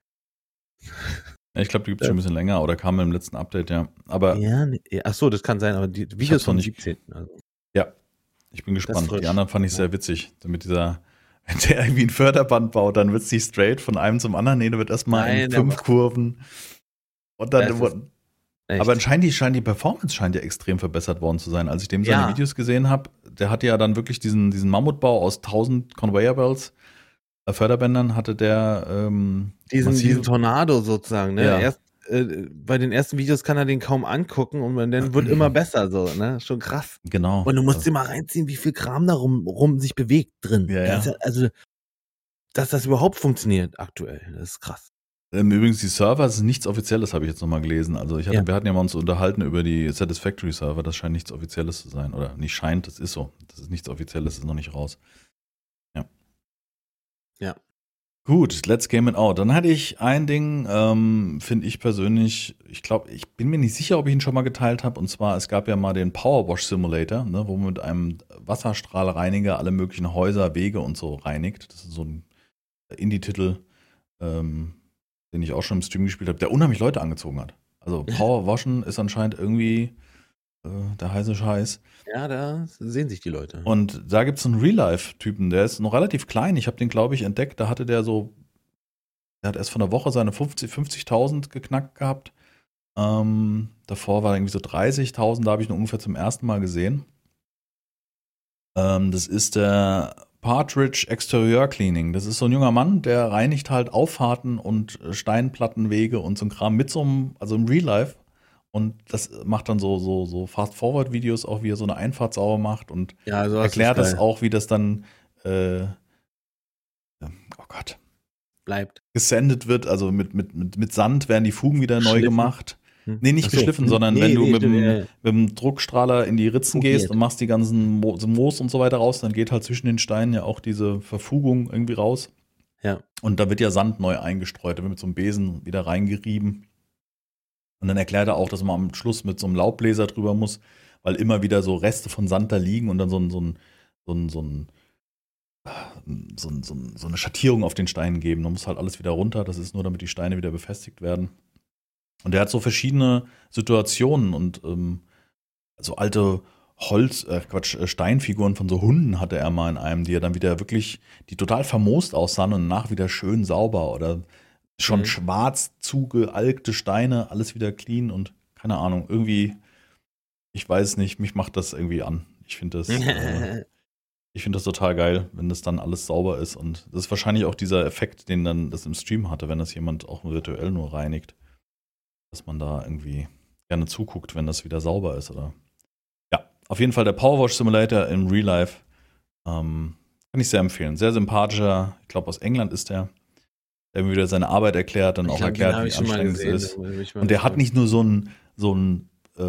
Ich glaube, die gibt es schon ein bisschen länger oder kam im letzten Update, ja. Aber Ja, ne, ach so, das kann sein, aber die Videos nicht- 17. Also. ja, ich bin gespannt. Die anderen fand ich sehr witzig. Mit dieser, wenn der irgendwie ein Förderband baut, dann wird es nicht straight von einem zum anderen. Nee, der wird erstmal in Nein, der fünf Kurven. Und dann, Echt. aber anscheinend die, scheint die Performance scheint ja extrem verbessert worden zu sein. Als ich dem seine Ja. Videos gesehen habe, der hatte ja dann wirklich diesen, diesen Mammutbau aus 1000 Conveyor Belts, äh, Förderbändern hatte der ähm, diesen, diesen Tornado sozusagen, ne? Ja. Erst, äh, bei den ersten Videos kann er den kaum angucken und dann wird immer besser so, ne? Schon krass. Genau. Und du musst Also, dir mal reinziehen, wie viel Kram da rum, rum sich bewegt drin. Ja, ja. Also, dass das überhaupt funktioniert aktuell, das ist krass. Ähm, Übrigens, die Server, das ist nichts Offizielles, habe ich jetzt nochmal gelesen. Also ich hatte, Ja. wir hatten ja mal uns unterhalten über die Satisfactory Server, das scheint nichts Offizielles zu sein. Oder nicht scheint, das ist so. Das ist nichts Offizielles, ist noch nicht raus. Ja. Ja. Gut, let's game it out. Dann hatte ich ein Ding, ähm, finde ich persönlich, ich glaube, ich bin mir nicht sicher, ob ich ihn schon mal geteilt habe. Und zwar, es gab ja mal den Powerwash Simulator, ne, wo man mit einem Wasserstrahlreiniger alle möglichen Häuser, Wege und so reinigt. Das ist so ein Indie-Titel, ähm, den ich auch schon im Stream gespielt habe, der unheimlich Leute angezogen hat. Also Powerwashen ist anscheinend irgendwie äh, der heiße Scheiß. Ja, da sehen sich die Leute. Und da gibt es einen Real-Life-Typen, der ist noch relativ klein. Ich habe den, glaube ich, entdeckt. Da hatte der so, der hat erst von der Woche seine 50 50.000 geknackt gehabt. Ähm, davor war er irgendwie so 30.000, da habe ich ihn ungefähr zum ersten Mal gesehen. Ähm, das ist der Partridge Exterior Cleaning. Das ist so ein junger Mann, der reinigt halt Auffahrten und äh, Steinplattenwege und so ein Kram mit so einem, also im Real Life. Und das macht dann so, so, so Fast-Forward-Videos auch, wie er so eine Einfahrt sauber macht und ja, sowas erklärt das auch, wie das dann, äh, oh Gott, Bleibt. gesendet wird. Also mit, mit, mit, mit Sand werden die Fugen wieder neu gemacht. Hm. Nee, nicht so. geschliffen, Hm. sondern Nee, wenn du nee, mit, dem, äh, mit dem Druckstrahler in die Ritzen Fugiert. gehst und machst die ganzen Mo Moos und so weiter raus, dann geht halt zwischen den Steinen ja auch diese Verfugung irgendwie raus. Ja. Und da wird ja Sand neu eingestreut, da wird mit so einem Besen wieder reingerieben. Und dann erklärt er auch, dass man am Schluss mit so einem Laubbläser drüber muss, weil immer wieder so Reste von Sand da liegen und dann so ein, so ein, so ein, so ein so, so, so eine Schattierung auf den Steinen geben. Da muss halt alles wieder runter. Das ist nur, damit die Steine wieder befestigt werden. Und der hat so verschiedene Situationen und ähm, so alte Holz, äh, Quatsch, äh, Steinfiguren von so Hunden hatte er mal in einem, die er dann wieder wirklich, die total vermoost aussahen und nach wieder schön sauber oder schon Mhm. schwarz zugealgte Steine, alles wieder clean und keine Ahnung, irgendwie, ich weiß nicht, mich macht das irgendwie an. Ich finde das, äh, ich finde das total geil, wenn das dann alles sauber ist. Und das ist wahrscheinlich auch dieser Effekt, den dann das im Stream hatte, wenn das jemand auch virtuell nur reinigt. Dass man da irgendwie gerne zuguckt, wenn das wieder sauber ist, oder? Ja, auf jeden Fall der Powerwash Simulator im Real Life. Ähm, kann ich sehr empfehlen. Sehr sympathischer, ich glaube aus England ist der, der mir wieder seine Arbeit erklärt, dann Ich auch glaub, erklärt, wie anstrengend es ist. Und der hat nicht nur so ein, so ein, äh,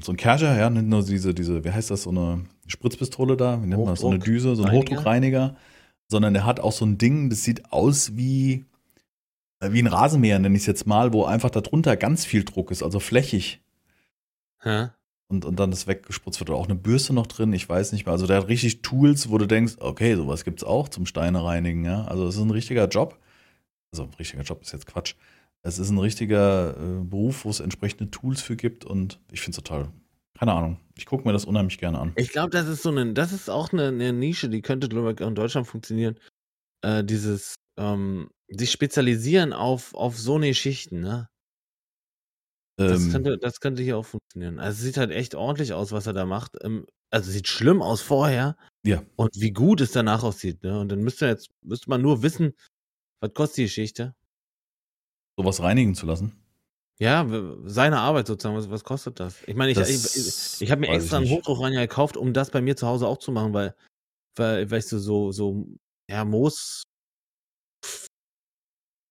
so ein Kercher, ja, nicht nur diese, diese, wie heißt das, so eine Spritzpistole da, wie nennt man das, so eine Düse, so ein Reiniger? Hochdruckreiniger, sondern der hat auch so ein Ding, das sieht aus wie, wie ein Rasenmäher, nenne ich es jetzt mal, wo einfach darunter ganz viel Druck ist, also flächig. Hä? Und, und dann das weggespritzt wird. Oder auch eine Bürste noch drin, ich weiß nicht mehr. Also der hat richtig Tools, wo du denkst, okay, sowas gibt's auch zum Steine reinigen, ja. Also es ist ein richtiger Job. Also ein richtiger Job ist jetzt Quatsch. Es ist ein richtiger äh, Beruf, wo es entsprechende Tools für gibt und ich finde es total, keine Ahnung. Ich gucke mir das unheimlich gerne an. Ich glaube, das ist so eine, das ist auch eine, eine Nische, die könnte, glaube ich, auch in Deutschland funktionieren. Äh, dieses, ähm, sich spezialisieren auf, auf so eine Schichten, ne? Das, Ähm, könnte, das könnte hier auch funktionieren. Also es sieht halt echt ordentlich aus, was er da macht. Ähm, also sieht schlimm aus vorher. Ja. Und wie gut es danach aussieht, ne? Und dann müsste jetzt, müsste man nur wissen, was kostet die Geschichte? sowas reinigen zu lassen. Ja, seine Arbeit sozusagen, was, was kostet das? Ich meine, ich, Das ich, ich, ich habe mir extra einen. Hochdruckreiniger gekauft, um das bei mir zu Hause auch zu machen, weil, weil weißt du, so, so, ja, Moos,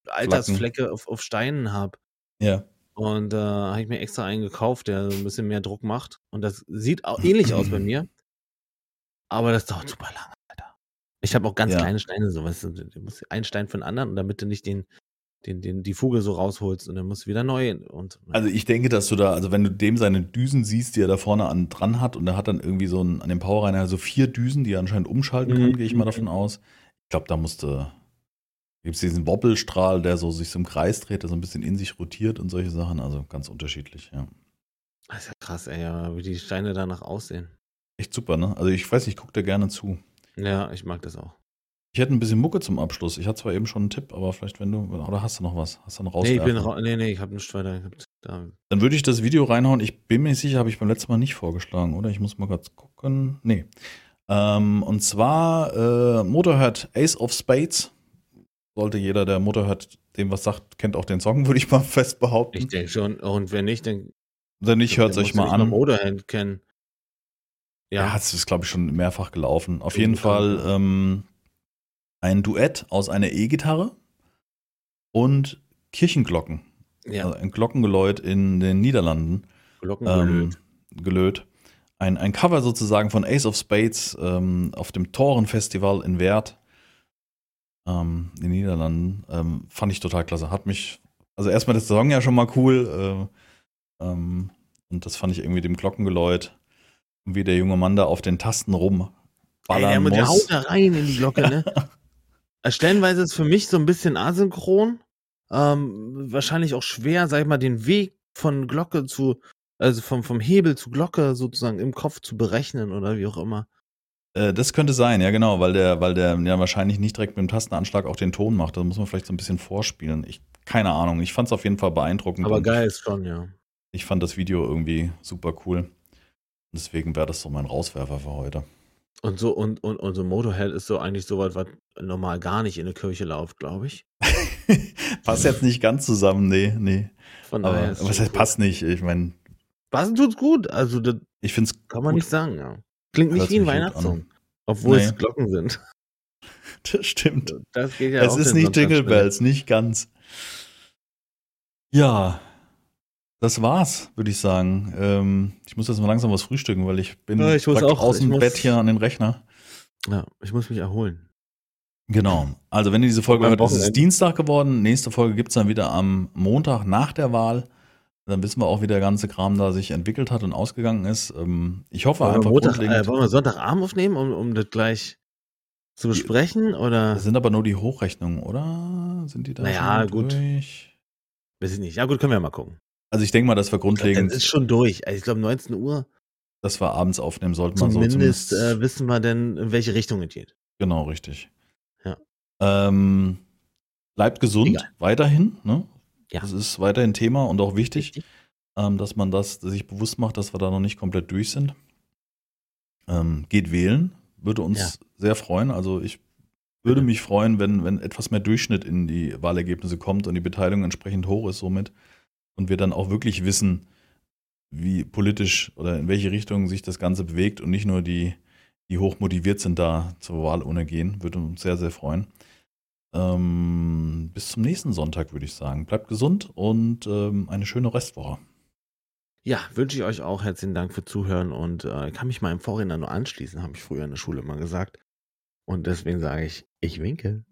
Altersflecke auf, auf Steinen habe. Ja. Und äh, habe ich mir extra einen gekauft, der so ein bisschen mehr Druck macht. Und das sieht auch ähnlich aus bei mir. Aber das dauert super lange, Alter. Ich habe auch ganz Ja. kleine Steine, so weißt du, du musst einen Stein für den anderen, und damit du nicht den, den, den, die Fuge so rausholst und dann musst du wieder neu und. Also ich denke, dass du da, also wenn du dem seine Düsen siehst, die er da vorne an dran hat und er hat dann irgendwie so ein, an dem Powerreiner so vier Düsen, die er anscheinend umschalten kann, Mhm. gehe ich mal davon aus. Ich glaube, da musste, gibt es diesen Wobbelstrahl, der so sich so im Kreis dreht, der so ein bisschen in sich rotiert und solche Sachen. Also ganz unterschiedlich, ja. Das ist ja krass, ey, wie die Steine danach aussehen. Echt super, ne? Also ich weiß, ich gucke dir gerne zu. Ja, ich mag das auch. Ich hätte ein bisschen Mucke zum Abschluss. Ich hatte zwar eben schon einen Tipp, aber vielleicht wenn du, oder hast du noch was? Hast du noch Nee, ich bin ra nee, nee, ich habe nicht weiter. Hab, da, Dann würde ich das Video reinhauen. Ich bin mir nicht sicher, habe ich beim letzten Mal nicht vorgeschlagen, oder? Ich muss mal kurz gucken. Nee. Ähm, und zwar äh, Motorhead Ace of Spades. Sollte jeder, der Motorhead dem was sagt, kennt auch den Song, würde ich mal fest behaupten. ich denke schon. Und wenn nicht, dann Wenn nicht, hört es euch mal an. Motorhead kennen. Ja, Ja, es ist, glaube ich, schon mehrfach gelaufen. Auf jeden Fall ähm, ein Duett aus einer E-Gitarre und Kirchenglocken. ja, Also ein Glockengeläut in den Niederlanden. Glocken ähm, gelöt. Ein, ein Cover sozusagen von Ace of Spades ähm, auf dem Toren-Festival in Wert ähm, in den Niederlanden. Ähm, fand ich total klasse. Hat mich, also erstmal das Song ja schon mal cool. Äh, ähm, und das fand ich irgendwie dem Glockengeläut. Und wie der junge Mann da auf den Tasten Ey, der, rumballern der muss. haut da rein in die Glocke, ne? Äh, Stellenweise ist für mich so ein bisschen asynchron. Ähm, wahrscheinlich auch schwer, sag ich mal, den Weg von Glocke zu, also vom, vom Hebel zu Glocke sozusagen im Kopf zu berechnen oder wie auch immer. Äh, das könnte sein, ja genau, weil der, weil der ja wahrscheinlich nicht direkt mit dem Tastenanschlag auch den Ton macht. Da muss man vielleicht so ein bisschen vorspielen. Ich, keine Ahnung. Ich fand es auf jeden Fall beeindruckend. Aber geil ist schon, ja. Ich fand das Video irgendwie super cool. Deswegen wäre das so mein Rauswerfer für heute. Und so, und, und, und so Motorhead ist so eigentlich so was, was normal gar nicht in eine Kirche läuft, glaube ich. passt jetzt nicht ganz zusammen, nee, nee. Von Aber daher was schon heißt gut. passt nicht? Ich meine, Passen tut's gut. Also, das ich finde es kann man nicht sagen, ja. Klingt nicht wie ein Weihnachtssong. Obwohl Nee. es Glocken sind. Das stimmt. Das geht ja es ist nicht Jingle. Bells, nicht ganz. Ja, das war's, würde ich sagen. Ähm, ich muss jetzt mal langsam was frühstücken, weil ich bin Ja, ich auch- aus dem muss- Bett hier an den Rechner. Ja, ich muss mich erholen. Genau. Also, wenn ihr diese Folge hört, ist es. Dienstag geworden. Nächste Folge gibt's dann wieder am Montag nach der Wahl. Dann wissen wir auch, wie der ganze Kram da sich entwickelt hat und ausgegangen ist. Ähm, ich hoffe wir, einfach Montag, äh, wollen wir Sonntagabend aufnehmen, um, um das gleich zu besprechen? Oder? Das sind aber nur die Hochrechnungen, oder? Sind die da Naja, schon gut. durch? Weiß ich nicht. Ja, gut, können wir ja mal gucken. Also ich denke mal, dass wir Das grundlegend, ist schon durch. Also ich glaube, 19 Uhr dass wir abends aufnehmen sollten. mal so zumindest zumindest- äh, wissen wir denn, in welche Richtung es geht. Genau, richtig. Ja. Ähm, bleibt gesund, Egal. weiterhin. Ne? Ja. Das ist weiterhin Thema und auch wichtig, Richtig. ähm, dass man das sich bewusst macht, dass wir da noch nicht komplett durch sind. Ähm, geht wählen, würde uns Ja. sehr freuen. Also ich würde mich freuen, wenn, wenn etwas mehr Durchschnitt in die Wahlergebnisse kommt und die Beteiligung entsprechend hoch ist somit und wir dann auch wirklich wissen, wie politisch oder in welche Richtung sich das Ganze bewegt und nicht nur die, die hoch motiviert sind, da zur Wahlurne gehen. Würde uns sehr, sehr freuen. Ähm, bis zum nächsten Sonntag, würde ich sagen. Bleibt gesund und ähm, eine schöne Restwoche. Ja, wünsche ich euch auch herzlichen Dank für Zuhören und äh, kann mich meinem Vorredner nur anschließen, habe ich früher in der Schule immer gesagt. Und deswegen sage ich, ich winke.